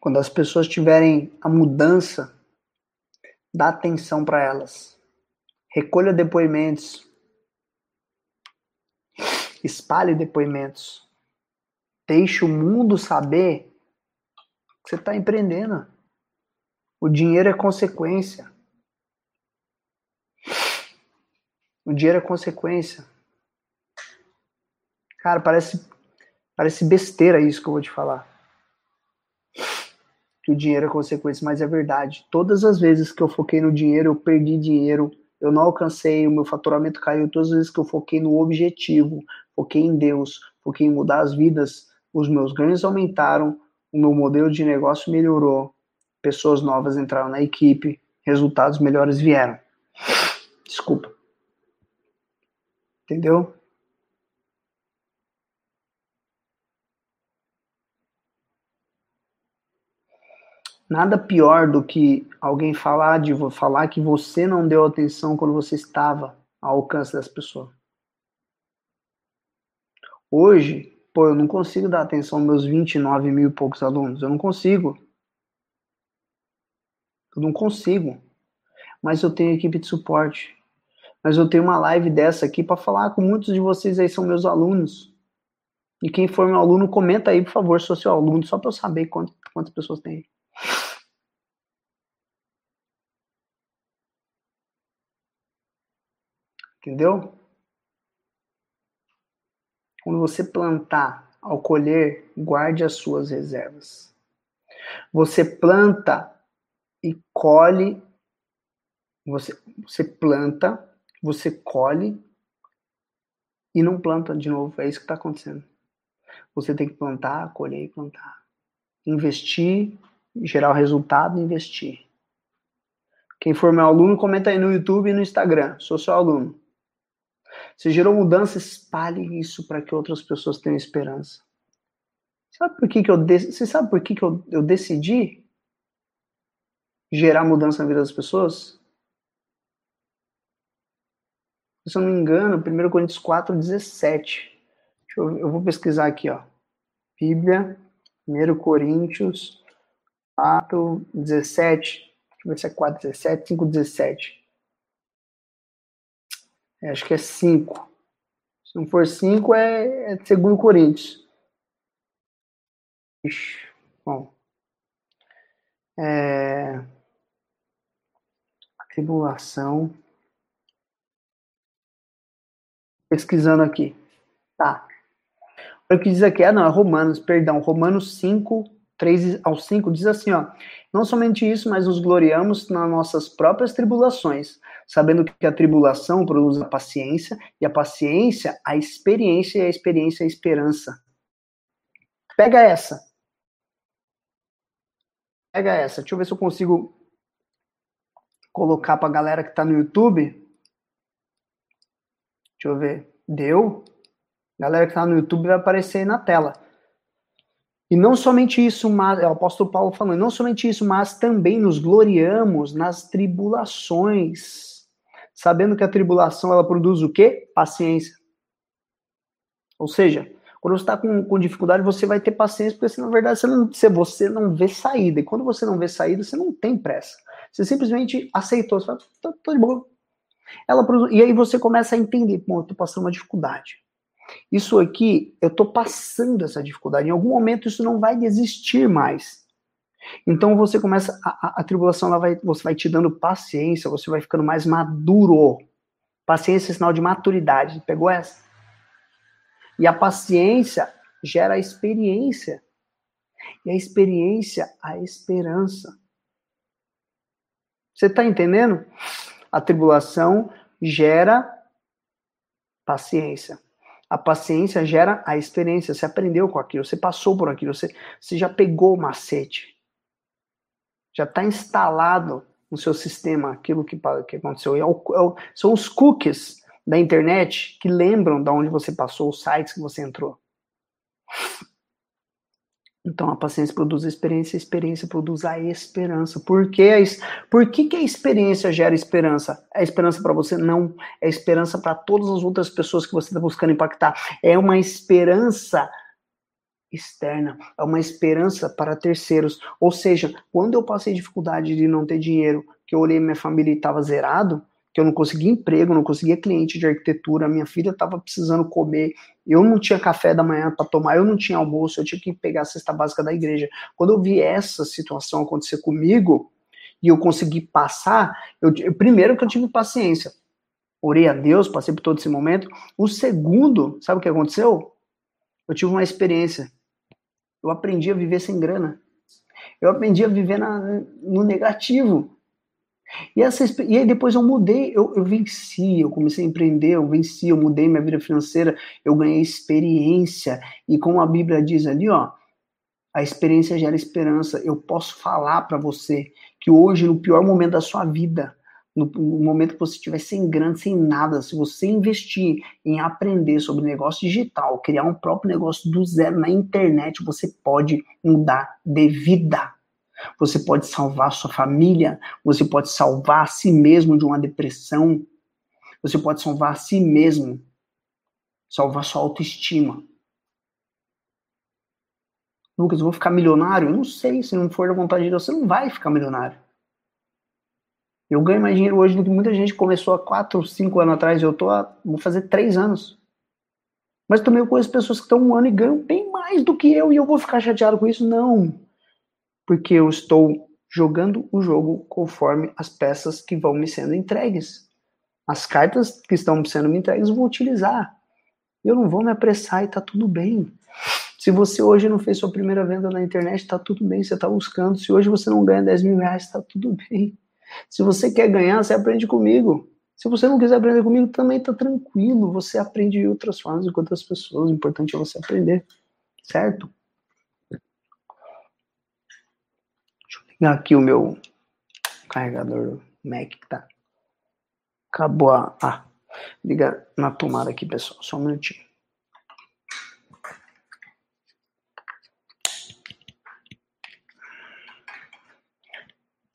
Quando as pessoas tiverem a mudança, dá atenção para elas. Recolha depoimentos. Espalhe depoimentos. Deixe o mundo saber que você está empreendendo. O dinheiro é consequência. O dinheiro é consequência. Cara, parece, parece besteira isso que eu vou te falar que o dinheiro é consequência, mas é verdade. Todas as vezes que eu foquei no dinheiro, eu perdi dinheiro, eu não alcancei, o meu faturamento caiu. Todas as vezes que eu foquei no objetivo, foquei em Deus, foquei em mudar as vidas, os meus ganhos aumentaram, o meu modelo de negócio melhorou, pessoas novas entraram na equipe, resultados melhores vieram. Desculpa. Entendeu? Nada pior do que alguém falar de falar que você não deu atenção quando você estava ao alcance das pessoas. Hoje, pô, eu não consigo dar atenção aos meus 29 mil e poucos alunos. Eu não consigo. Eu não consigo. Mas eu tenho equipe de suporte. Mas eu tenho uma live dessa aqui para falar com muitos de vocês aí, são meus alunos. E quem for meu aluno, comenta aí, por favor, sou seu aluno, só para eu saber quantas, quantas pessoas tem. Entendeu? Quando você plantar, ao colher, guarde as suas reservas. Você planta e colhe, você, você planta, você colhe e não planta de novo. É isso que está acontecendo. Você tem que plantar, colher e plantar. Investir, gerar o resultado investir. Quem for meu aluno, comenta aí no YouTube e no Instagram. Sou seu aluno. Você gerou mudança, espalhe isso para que outras pessoas tenham esperança. Sabe por que, que eu Você sabe por que, que eu, eu decidi gerar mudança na vida das pessoas? Se eu não me engano, 1 Coríntios 4, 17. Eu, eu vou pesquisar aqui, ó. Bíblia, 1 Coríntios 4, 17. Deixa eu ver se é 4, 17, 5, 17. É, acho que é 5. Se não for 5, é, é segundo Coríntios. Ixi, bom. É, tribulação. Pesquisando aqui. Tá. O que diz aqui, ah, não, é Romanos, perdão, Romanos 5, 3 ao 5 diz assim, ó. Não somente isso, mas nos gloriamos nas nossas próprias tribulações, sabendo que a tribulação produz a paciência, e a paciência, a experiência, e a experiência, a esperança. Pega essa. Pega essa. Deixa eu ver se eu consigo colocar pra galera que tá no YouTube. Deixa eu ver. Deu? Galera que tá no YouTube vai aparecer aí na tela. E não somente isso, mas é o apóstolo Paulo falando, não somente isso, mas também nos gloriamos nas tribulações, sabendo que a tribulação ela produz o quê? Paciência. Ou seja, quando você está com, com, dificuldade, você vai ter paciência, porque se na verdade você não, se você não vê saída. E quando você não vê saída, você não tem pressa. Você simplesmente aceitou, você fala, tô, tô de boa. Ela, e aí você começa a entender, pô, eu tô passando uma dificuldade. Isso aqui, eu tô passando essa dificuldade. Em algum momento isso não vai desistir mais. Então você começa, a, a, a tribulação, ela vai, você vai te dando paciência, você vai ficando mais maduro. Paciência é sinal de maturidade. Pegou essa? E a paciência gera a experiência. E a experiência, a esperança. Você está entendendo? A tribulação gera paciência. A paciência gera a experiência. Você aprendeu com aquilo, você passou por aquilo, você, você já pegou o macete. Já está instalado no seu sistema aquilo que, que aconteceu. É o, é o, são os cookies da internet que lembram de onde você passou, os sites que você entrou. Então a paciência produz a experiência, a experiência produz a esperança. Por que, por que, que a experiência gera esperança? É esperança para você? Não. É esperança para todas as outras pessoas que você está buscando impactar. É uma esperança externa, é uma esperança para terceiros. Ou seja, quando eu passei dificuldade de não ter dinheiro, que eu olhei minha família e estava zerado, que eu não conseguia emprego, não conseguia cliente de arquitetura, minha filha estava precisando comer, eu não tinha café da manhã para tomar, eu não tinha almoço, eu tinha que pegar a cesta básica da igreja. Quando eu vi essa situação acontecer comigo e eu consegui passar, eu, primeiro que eu tive paciência, orei a Deus, passei por todo esse momento. O segundo, sabe o que aconteceu? Eu tive uma experiência. Eu aprendi a viver sem grana. Eu aprendi a viver na, no negativo. E, essa, e aí depois eu mudei, eu, eu venci, eu comecei a empreender, eu venci, eu mudei minha vida financeira, eu ganhei experiência. E como a Bíblia diz ali, ó, a experiência gera esperança. Eu posso falar para você que hoje, no pior momento da sua vida, no, momento que você estiver sem grana, sem nada, se você investir em aprender sobre negócio digital, criar um próprio negócio do zero na internet, você pode mudar de vida. Você pode salvar sua família, você pode salvar a si mesmo de uma depressão, você pode salvar a si mesmo, salvar sua autoestima. Lucas, eu vou ficar milionário? Não sei, se não for da vontade de Deus, você não vai ficar milionário. Eu ganho mais dinheiro hoje do que muita gente começou há 4, 5 anos atrás. Eu tô há, vou fazer 3 anos. Mas também eu conheço pessoas que estão um ano e ganham bem mais do que eu e eu vou ficar chateado com isso? Não porque eu estou jogando o jogo conforme as peças que vão me sendo entregues. As cartas que estão sendo me entregues eu vou utilizar. Eu não vou me apressar e tá tudo bem. Se você hoje não fez sua primeira venda na internet, tá tudo bem, você tá buscando. Se hoje você não ganha 10 mil reais, tá tudo bem. Se você quer ganhar, você aprende comigo. Se você não quiser aprender comigo, também tá tranquilo. Você aprende de outras formas com outras pessoas. O importante é você aprender, certo? aqui o meu carregador Mac que tá. Acabou a. Ah, liga na tomada aqui, pessoal. Só um minutinho.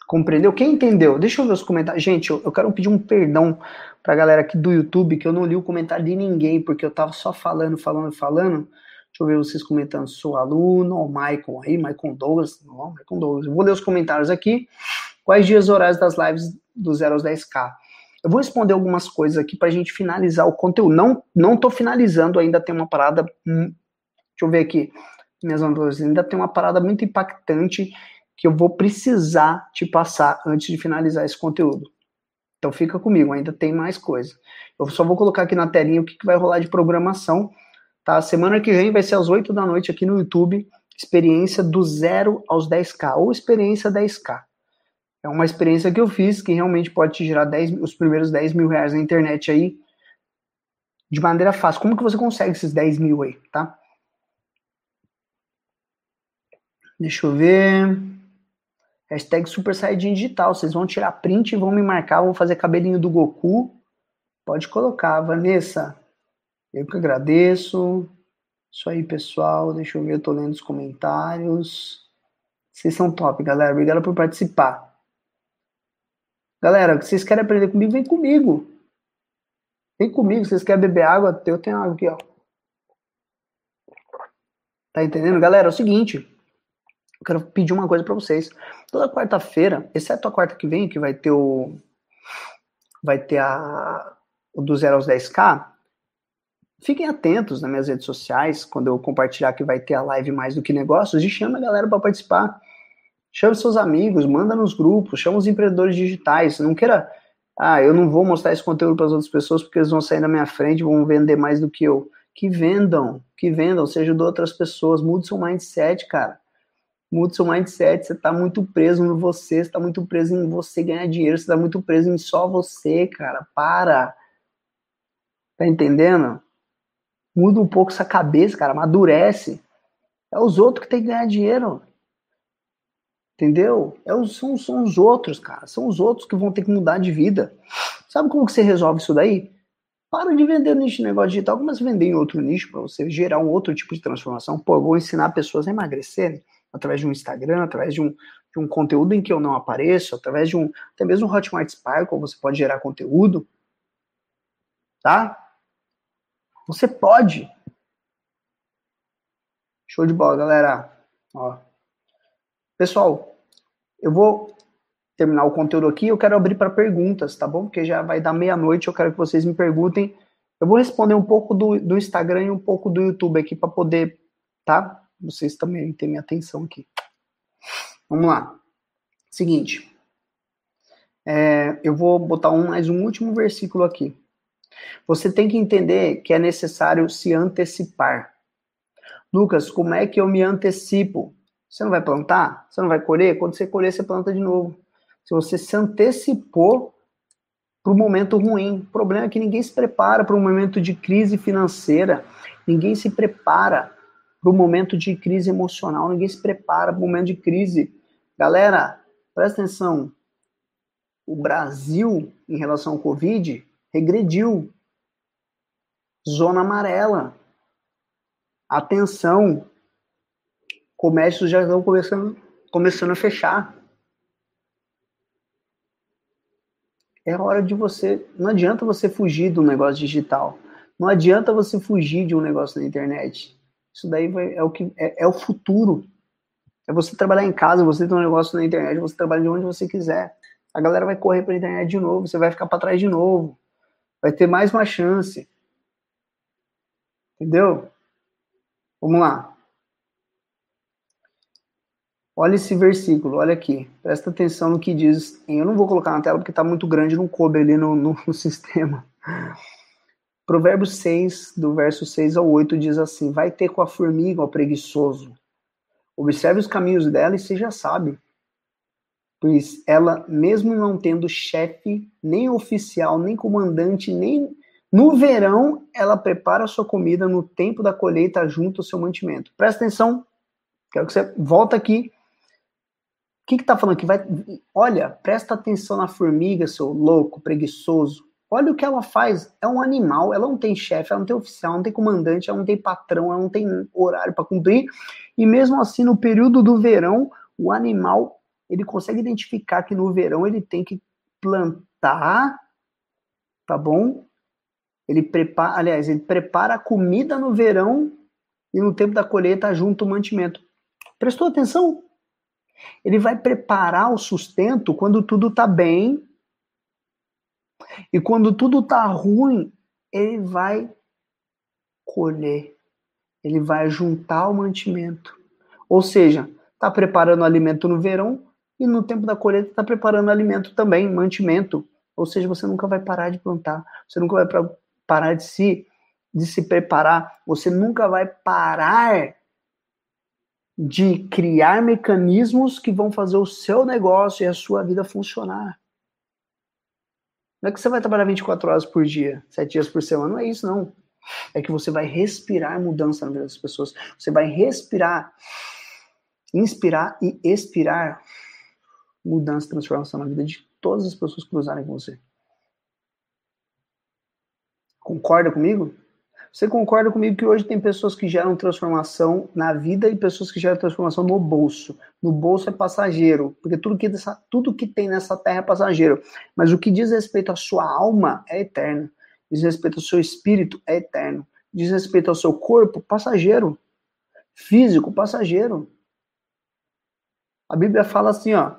Compreendeu? Quem entendeu? Deixa eu ver os comentários. Gente, eu, eu quero pedir um perdão pra galera aqui do YouTube, que eu não li o comentário de ninguém, porque eu tava só falando, falando, falando. Deixa eu ver vocês comentando. Sou aluno, o aí, Maicon Douglas. Não, Maicon Douglas. Eu vou ler os comentários aqui. Quais dias horários das lives do 0 aos 10K? Eu vou responder algumas coisas aqui para a gente finalizar o conteúdo. Não, não tô finalizando, ainda tem uma parada. Hum, deixa eu ver aqui. Minhas anotações. Ainda tem uma parada muito impactante que eu vou precisar te passar antes de finalizar esse conteúdo. Então fica comigo, ainda tem mais coisa. Eu só vou colocar aqui na telinha o que, que vai rolar de programação Tá? Semana que vem vai ser às 8 da noite aqui no YouTube, experiência do zero aos 10k, ou experiência 10k. É uma experiência que eu fiz que realmente pode te gerar 10, os primeiros 10 mil reais na internet aí de maneira fácil. Como que você consegue esses 10 mil aí, tá? Deixa eu ver. Hashtag Super Saiyajin Digital. Vocês vão tirar print e vão me marcar. Vão fazer cabelinho do Goku. Pode colocar, Vanessa. Eu que agradeço. Isso aí, pessoal. Deixa eu ver, eu tô lendo os comentários. Vocês são top, galera. Obrigado por participar. Galera, vocês querem aprender comigo, vem comigo. Vem comigo. Vocês querem beber água? Eu tenho água aqui, ó. Tá entendendo? Galera, é o seguinte. Quero pedir uma coisa para vocês. Toda quarta-feira, exceto a quarta que vem, que vai ter o. Vai ter a. O do 0 aos 10K. Fiquem atentos nas minhas redes sociais, quando eu compartilhar que vai ter a live mais do que negócios, e chama a galera para participar. Chame seus amigos, manda nos grupos, chama os empreendedores digitais. Não queira, ah, eu não vou mostrar esse conteúdo para as outras pessoas porque eles vão sair na minha frente e vão vender mais do que eu. Que vendam, que vendam, seja de outras pessoas. Mude seu mindset, cara. Mude seu mindset. Você está muito preso em você, você está muito preso em você ganhar dinheiro, você está muito preso em só você, cara. Para. Tá entendendo? Muda um pouco essa cabeça, cara. Amadurece. É os outros que tem que ganhar dinheiro. Entendeu? É os, são, são os outros, cara. São os outros que vão ter que mudar de vida. Sabe como que você resolve isso daí? Para de vender no nicho de negócio digital, começa a vender em outro nicho para você gerar um outro tipo de transformação. Pô, eu vou ensinar pessoas a emagrecerem através de um Instagram, através de um, de um conteúdo em que eu não apareço, através de um, até mesmo um Hotmart Sparkle, você pode gerar conteúdo. Tá? Você pode. Show de bola, galera. Ó, Pessoal, eu vou terminar o conteúdo aqui, eu quero abrir para perguntas, tá bom? Porque já vai dar meia-noite, eu quero que vocês me perguntem. Eu vou responder um pouco do, do Instagram e um pouco do YouTube aqui para poder, tá? Vocês também têm minha atenção aqui. Vamos lá. Seguinte. É, eu vou botar um, mais um último versículo aqui. Você tem que entender que é necessário se antecipar. Lucas, como é que eu me antecipo? Você não vai plantar? Você não vai colher? Quando você colher, você planta de novo. Se você se antecipou para o momento ruim. O problema é que ninguém se prepara para um momento de crise financeira, ninguém se prepara para o momento de crise emocional, ninguém se prepara para o momento de crise. Galera, presta atenção. O Brasil, em relação ao Covid, regrediu. Zona amarela. Atenção, comércios já estão começando, começando a fechar. É hora de você. Não adianta você fugir do negócio digital. Não adianta você fugir de um negócio na internet. Isso daí vai, é o que é, é, o futuro. É você trabalhar em casa, você ter um negócio na internet, você trabalha de onde você quiser. A galera vai correr para internet de novo, você vai ficar para trás de novo. Vai ter mais uma chance. Entendeu? Vamos lá. Olha esse versículo, olha aqui. Presta atenção no que diz. Eu não vou colocar na tela porque está muito grande, não coube ali no, no, no sistema. Provérbios 6, do verso 6 ao 8, diz assim: Vai ter com a formiga, ó preguiçoso. Observe os caminhos dela e seja sábio. Pois ela, mesmo não tendo chefe, nem oficial, nem comandante, nem. No verão, ela prepara a sua comida, no tempo da colheita, junto ao seu mantimento. Presta atenção, quero que você volta aqui o que está falando que vai? Olha, presta atenção na formiga, seu louco, preguiçoso. Olha o que ela faz. É um animal, ela não tem chefe, ela não tem oficial, não tem comandante, ela não tem patrão, ela não tem horário para cumprir. E mesmo assim, no período do verão, o animal ele consegue identificar que no verão ele tem que plantar, tá bom? Ele prepara, aliás, ele prepara a comida no verão e no tempo da colheita junto o mantimento. Prestou atenção? Ele vai preparar o sustento quando tudo está bem. E quando tudo está ruim, ele vai colher. Ele vai juntar o mantimento. Ou seja, está preparando alimento no verão e no tempo da colheita está preparando alimento também, mantimento. Ou seja, você nunca vai parar de plantar. Você nunca vai parar de se, de se preparar. Você nunca vai parar de criar mecanismos que vão fazer o seu negócio e a sua vida funcionar. Não é que você vai trabalhar 24 horas por dia, 7 dias por semana, não é isso não. É que você vai respirar mudança na vida das pessoas. Você vai respirar, inspirar e expirar mudança, transformação na vida de todas as pessoas que cruzarem com você. Concorda comigo? Você concorda comigo que hoje tem pessoas que geram transformação na vida e pessoas que geram transformação no bolso? No bolso é passageiro, porque tudo que, tudo que tem nessa terra é passageiro. Mas o que diz respeito à sua alma é eterno. Diz respeito ao seu espírito é eterno. Diz respeito ao seu corpo, passageiro. físico, passageiro. A Bíblia fala assim, ó,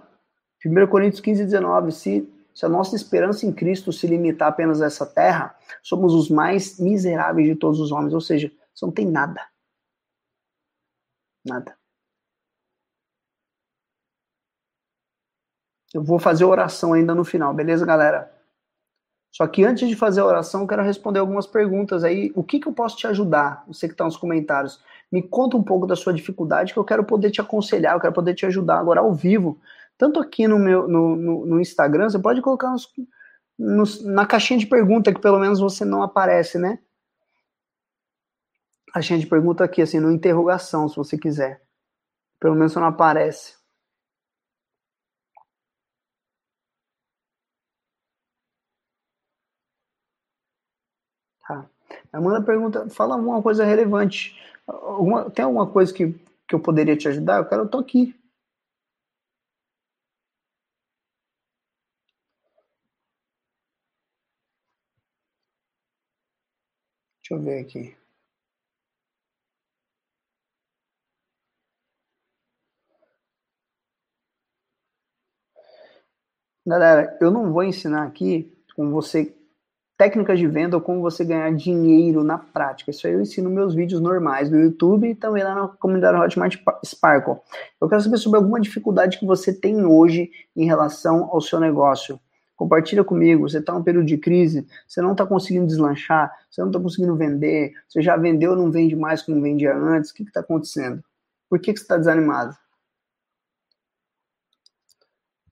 1 Coríntios 15, 19, se, se a nossa esperança em Cristo se limitar apenas a essa terra, somos os mais miseráveis de todos os homens, ou seja, você não tem nada. Nada. Eu vou fazer oração ainda no final, beleza, galera? Só que antes de fazer a oração, eu quero responder algumas perguntas aí. O que, que eu posso te ajudar? Você que está nos comentários. Me conta um pouco da sua dificuldade, que eu quero poder te aconselhar, eu quero poder te ajudar agora ao vivo. Tanto aqui no meu no, no, no Instagram, você pode colocar nos, nos, na caixinha de pergunta, que pelo menos você não aparece, né? Caixinha de pergunta aqui, assim, no interrogação, se você quiser. Pelo menos você não aparece. Tá. Amanda pergunta, fala alguma coisa relevante. Alguma, tem alguma coisa que, que eu poderia te ajudar? Eu quero, eu tô aqui. Deixa eu ver aqui. Galera, eu não vou ensinar aqui como você técnicas de venda ou como você ganhar dinheiro na prática. Isso aí eu ensino meus vídeos normais no YouTube e também lá na comunidade Hotmart Sparkle. Eu quero saber sobre alguma dificuldade que você tem hoje em relação ao seu negócio. Compartilha comigo. Você está em um período de crise, você não está conseguindo deslanchar, você não está conseguindo vender, você já vendeu não vende mais como vendia antes. O que está acontecendo? Por que, que você está desanimado?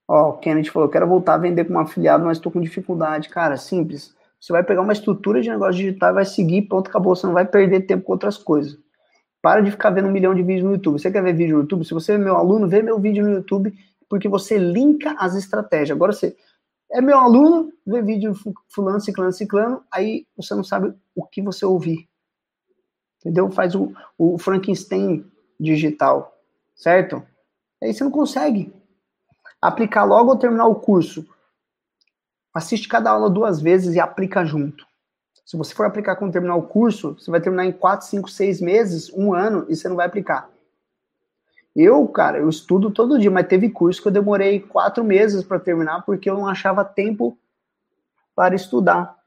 Ó, o Kennedy falou: quero voltar a vender como afiliado, mas estou com dificuldade. Cara, simples você vai pegar uma estrutura de negócio digital e vai seguir, pronto, acabou. Você não vai perder tempo com outras coisas. Para de ficar vendo um milhão de vídeos no YouTube. Você quer ver vídeo no YouTube? Se você é meu aluno, vê meu vídeo no YouTube, porque você linka as estratégias. Agora você é meu aluno, vê vídeo fulano, ciclano, ciclano, aí você não sabe o que você ouvir. Entendeu? Faz o, o Frankenstein digital, certo? Aí você não consegue aplicar logo ao terminar o curso assiste cada aula duas vezes e aplica junto. Se você for aplicar quando terminar o curso, você vai terminar em 4, 5, 6 meses, um ano, e você não vai aplicar. Eu, cara, eu estudo todo dia, mas teve curso que eu demorei quatro meses para terminar porque eu não achava tempo para estudar.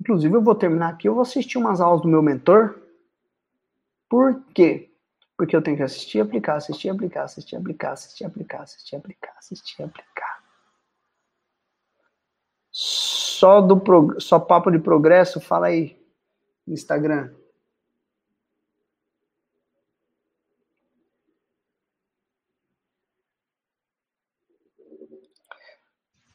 Inclusive, eu vou terminar aqui, eu vou assistir umas aulas do meu mentor. Por quê? Porque eu tenho que assistir, aplicar, assistir, aplicar, assistir, aplicar, assistir, aplicar, assistir, aplicar, assistir, aplicar. Só do só papo de progresso, fala aí Instagram.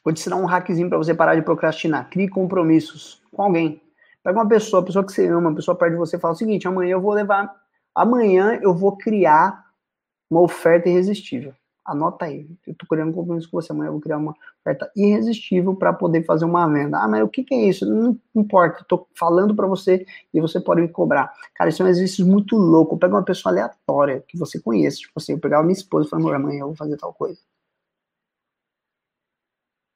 Vou te ensinar um hackzinho para você parar de procrastinar. Crie compromissos com alguém. Pega uma pessoa, pessoa que você ama, pessoa perto de você, fala o seguinte: amanhã eu vou levar, amanhã eu vou criar uma oferta irresistível. Anota aí. Eu estou criando um compromisso com você. Amanhã eu vou criar uma oferta irresistível para poder fazer uma venda. Ah, mas o que, que é isso? Não importa. Estou falando para você e você pode me cobrar. Cara, isso é um exercício muito louco. Pega uma pessoa aleatória que você conhece. Tipo assim, eu pegava minha esposa e falava, amanhã eu vou fazer tal coisa.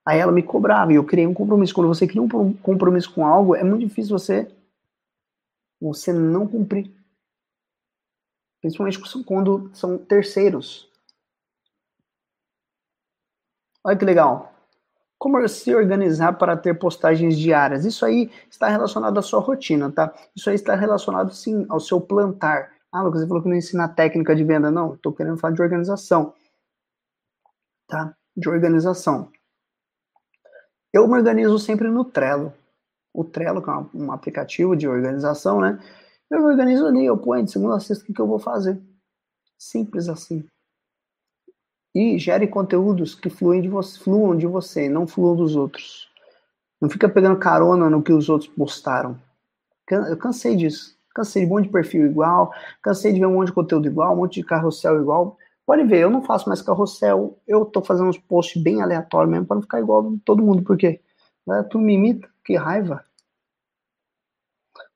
Aí ela me cobrava e eu criei um compromisso. Quando você cria um compromisso com algo, é muito difícil você, você não cumprir. Principalmente quando são terceiros. Olha que legal. Como se organizar para ter postagens diárias? Isso aí está relacionado à sua rotina, tá? Isso aí está relacionado, sim, ao seu plantar. Ah, Lucas, você falou que não ensina técnica de venda. Não, estou querendo falar de organização. Tá? De organização. Eu me organizo sempre no Trello. O Trello, que é um aplicativo de organização, né? Eu me organizo ali, eu ponho de segunda a sexta o que eu vou fazer. Simples assim. E gere conteúdos que fluem de você, fluam de você, não fluam dos outros. Não fica pegando carona no que os outros postaram. Eu cansei disso. Cansei de um monte de perfil igual, cansei de ver um monte de conteúdo igual, um monte de carrossel igual. Pode ver, eu não faço mais carrossel, eu tô fazendo uns posts bem aleatórios mesmo para não ficar igual todo mundo, porque né, tu me imita, que raiva.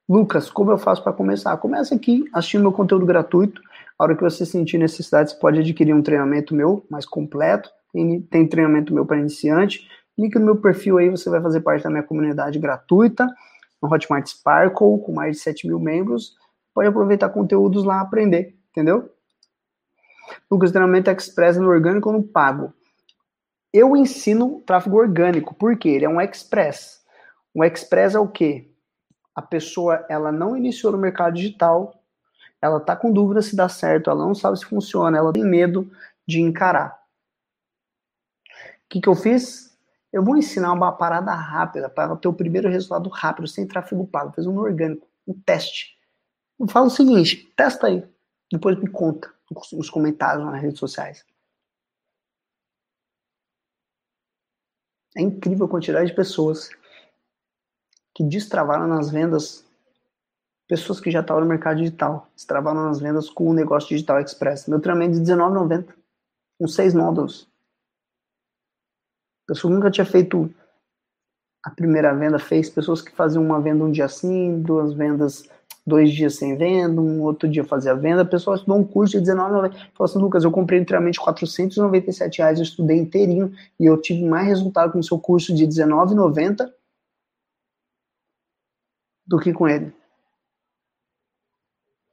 Lucas, como eu faço para começar? Começa aqui assistindo meu conteúdo gratuito. A hora que você sentir necessidade, você pode adquirir um treinamento meu mais completo. Tem, tem treinamento meu para iniciante. Clique no meu perfil aí, você vai fazer parte da minha comunidade gratuita, no Hotmart Sparkle, com mais de 7 mil membros. pode aproveitar conteúdos lá, aprender, entendeu? Lucas, treinamento express no orgânico ou no pago? Eu ensino tráfego orgânico, porque ele é um express. Um express é o quê? A pessoa, ela não iniciou no mercado digital, ela tá com dúvida se dá certo, ela não sabe se funciona, ela tem medo de encarar. O que, que eu fiz? Eu vou ensinar uma parada rápida para ter o primeiro resultado rápido, sem tráfego pago. Fiz um orgânico, um teste. Eu falo o seguinte, testa aí. Depois me conta nos comentários nas redes sociais. É incrível a quantidade de pessoas que destravaram nas vendas, pessoas que já estavam no mercado digital, destravaram nas vendas com o negócio digital express. Meu treinamento de R$19,90, com seis módulos. Pessoa nunca tinha feito a primeira venda, fez pessoas que faziam uma venda um dia sim, duas vendas dois dias sem venda, um outro dia fazer a venda, a pessoa estudou um curso de R$19,90. Falou assim, Lucas, eu comprei inteiramente 497 reais, eu estudei inteirinho e eu tive mais resultado com o seu curso de R$19,90 do que com ele.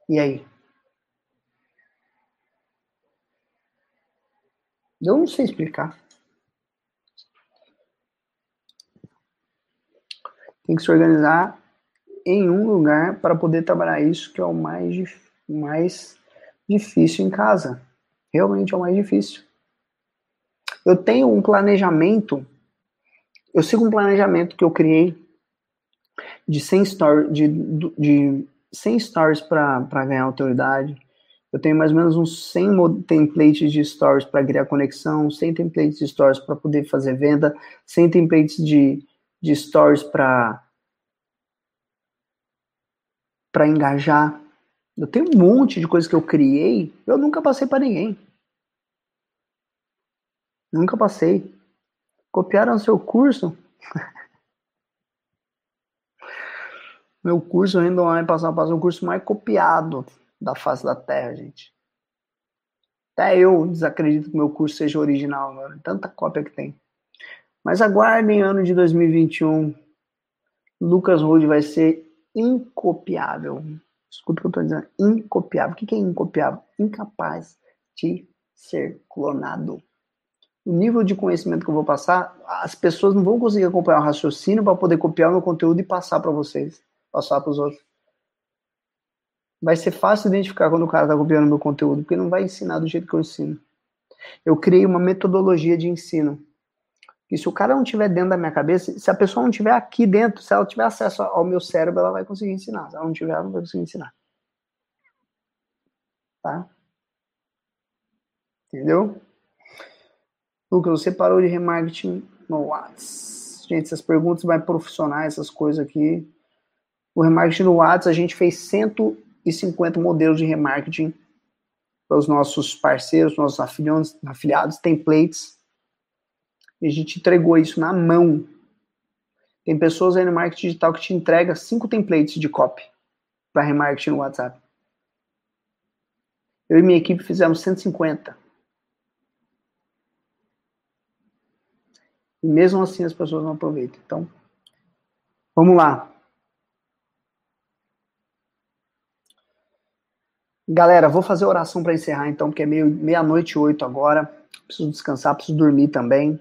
E aí? Eu não sei explicar. Tem que se organizar em um lugar para poder trabalhar isso, que é o mais, mais difícil em casa. Realmente é o mais difícil. Eu tenho um planejamento, eu sigo um planejamento que eu criei de 100 stories, de, de 100 stories para ganhar autoridade. Eu tenho mais ou menos uns 100 templates de stories para criar conexão, 100 templates de stories para poder fazer venda, 100 templates de, de stories para para engajar. Eu tenho um monte de coisas que eu criei, eu nunca passei para ninguém. Nunca passei. Copiaram seu curso? Meu curso ainda vai passar a passar o curso mais copiado da face da Terra, gente. Até eu desacredito que meu curso seja original. Tanta cópia que tem. Mas aguardem ano de 2021. Lucas Rude vai ser incopiável. Escuta o que eu estou dizendo. Incopiável. O que é incopiável? Incapaz de ser clonado. O nível de conhecimento que eu vou passar, as pessoas não vão conseguir acompanhar o raciocínio para poder copiar o meu conteúdo e passar para vocês, passar para os outros. Vai ser fácil identificar quando o cara está copiando o meu conteúdo, porque não vai ensinar do jeito que eu ensino. Eu criei uma metodologia de ensino e se o cara não tiver dentro da minha cabeça, se a pessoa não tiver aqui dentro, se ela tiver acesso ao meu cérebro, ela vai conseguir ensinar. Se ela não tiver, ela não vai conseguir ensinar. Tá? Entendeu? Lucas, você parou de remarketing no WhatsApp. Gente, essas perguntas mais profissionais, essas coisas aqui. O remarketing no WhatsApp, a gente fez 150 modelos de remarketing para os nossos parceiros, nossos afiliados templates e a gente entregou isso na mão. Tem pessoas aí no marketing digital que te entrega cinco templates de copy para remarketing no WhatsApp. Eu e minha equipe fizemos 150. E mesmo assim as pessoas não aproveitam. Então, vamos lá. Galera, vou fazer oração para encerrar então, porque é meia-noite meia oito agora. Preciso descansar, preciso dormir também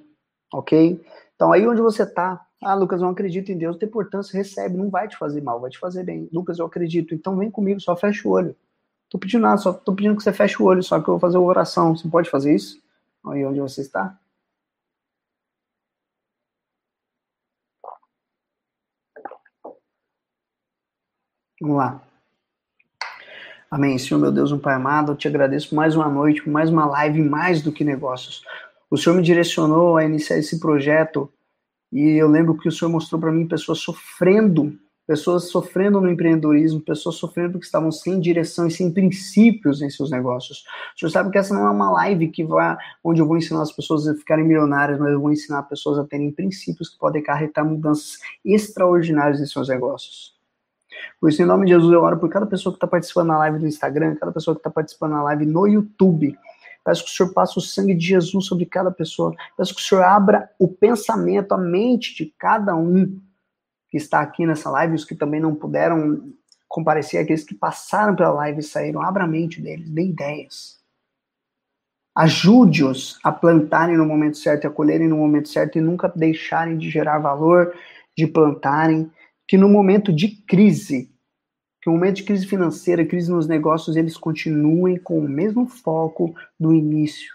ok? Então aí onde você está, ah, Lucas, eu não acredito em Deus, tem importância, recebe, não vai te fazer mal, vai te fazer bem. Lucas, eu acredito, então vem comigo, só fecha o olho. Tô pedindo nada, só tô pedindo que você feche o olho, só que eu vou fazer uma oração. Você pode fazer isso? Aí onde você está? Vamos lá. Amém. Senhor, meu Deus, um Pai amado, eu te agradeço mais uma noite, mais uma live, mais do que negócios. O Senhor me direcionou a iniciar esse projeto e eu lembro que o Senhor mostrou para mim pessoas sofrendo, pessoas sofrendo no empreendedorismo, pessoas sofrendo que estavam sem direção e sem princípios em seus negócios. O Senhor sabe que essa não é uma live que vai onde eu vou ensinar as pessoas a ficarem milionárias, mas eu vou ensinar pessoas a terem princípios que podem acarretar mudanças extraordinárias em seus negócios. Por isso, em nome de Jesus, eu oro por cada pessoa que está participando na live do Instagram, cada pessoa que está participando na live no YouTube. Peço que o Senhor passe o sangue de Jesus sobre cada pessoa. Peço que o Senhor abra o pensamento, a mente de cada um que está aqui nessa live, os que também não puderam comparecer àqueles que passaram pela live e saíram. Abra a mente deles, dê ideias. Ajude-os a plantarem no momento certo a colherem no momento certo e nunca deixarem de gerar valor, de plantarem. Que no momento de crise, que no momento de crise financeira, crise nos negócios, eles continuem com o mesmo foco do início.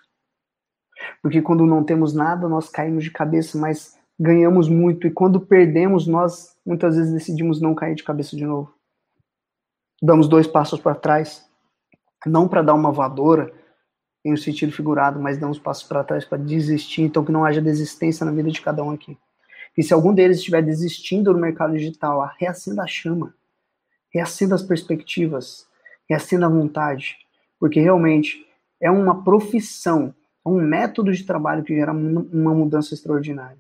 Porque quando não temos nada, nós caímos de cabeça, mas ganhamos muito. E quando perdemos, nós muitas vezes decidimos não cair de cabeça de novo. Damos dois passos para trás, não para dar uma voadora, em um sentido figurado, mas uns passos para trás para desistir, então que não haja desistência na vida de cada um aqui. E se algum deles estiver desistindo no mercado digital, reacenda a chama, reacenda as perspectivas, reacenda a vontade, porque realmente é uma profissão, é um método de trabalho que gera uma mudança extraordinária.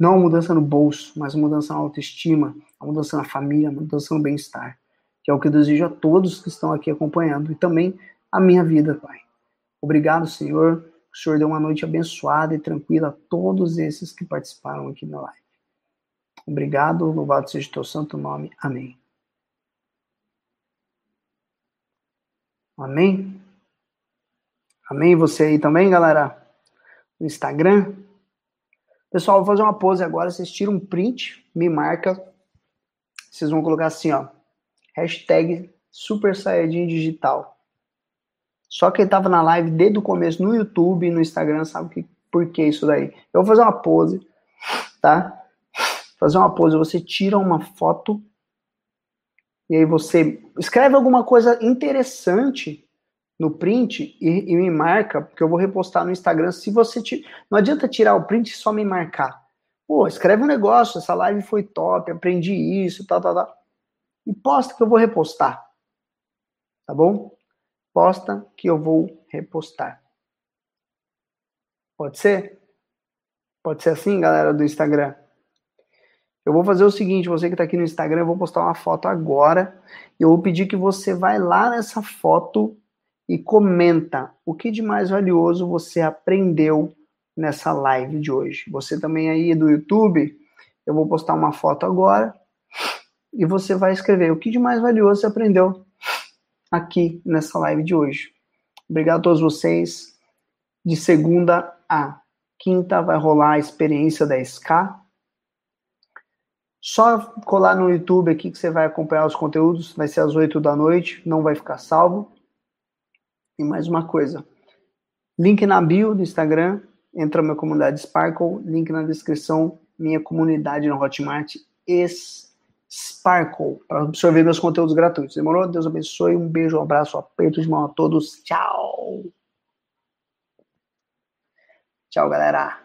Não uma mudança no bolso, mas uma mudança na autoestima, uma mudança na família, uma mudança no bem-estar, que é o que eu desejo a todos que estão aqui acompanhando e também a minha vida, Pai. Obrigado, Senhor. O Senhor deu uma noite abençoada e tranquila a todos esses que participaram aqui na live. Obrigado, louvado seja o teu santo nome. Amém. Amém? Amém? Você aí também, galera? No Instagram? Pessoal, vou fazer uma pose agora. Vocês tiram um print, me marca. Vocês vão colocar assim, ó. Hashtag Super Saiyajin Digital. Só quem tava na live desde o começo no YouTube e no Instagram sabe que, por que isso daí. Eu vou fazer uma pose, tá? Fazer uma pose, você tira uma foto e aí você escreve alguma coisa interessante no print e, e me marca, porque eu vou repostar no Instagram. Se você te... não adianta tirar o print e só me marcar. Pô, escreve um negócio, essa live foi top, aprendi isso, tal, tal, tal. E posta que eu vou repostar. Tá bom? posta que eu vou repostar. Pode ser? Pode ser assim, galera do Instagram? Eu vou fazer o seguinte, você que está aqui no Instagram, eu vou postar uma foto agora. E eu vou pedir que você vai lá nessa foto e comenta o que de mais valioso você aprendeu nessa live de hoje. Você também aí do YouTube, eu vou postar uma foto agora e você vai escrever o que de mais valioso você aprendeu aqui nessa live de hoje. Obrigado a todos vocês. De segunda a quinta vai rolar a experiência da SK. Só colar no YouTube aqui que você vai acompanhar os conteúdos. Vai ser às 8 da noite, não vai ficar salvo. E mais uma coisa. Link na bio do Instagram, entra na minha comunidade Sparkle, link na descrição, minha comunidade no Hotmart. Sparkle para absorver meus conteúdos gratuitos. Demorou? Deus abençoe. Um beijo, um abraço, um aperto de mão a todos. Tchau. Tchau, galera.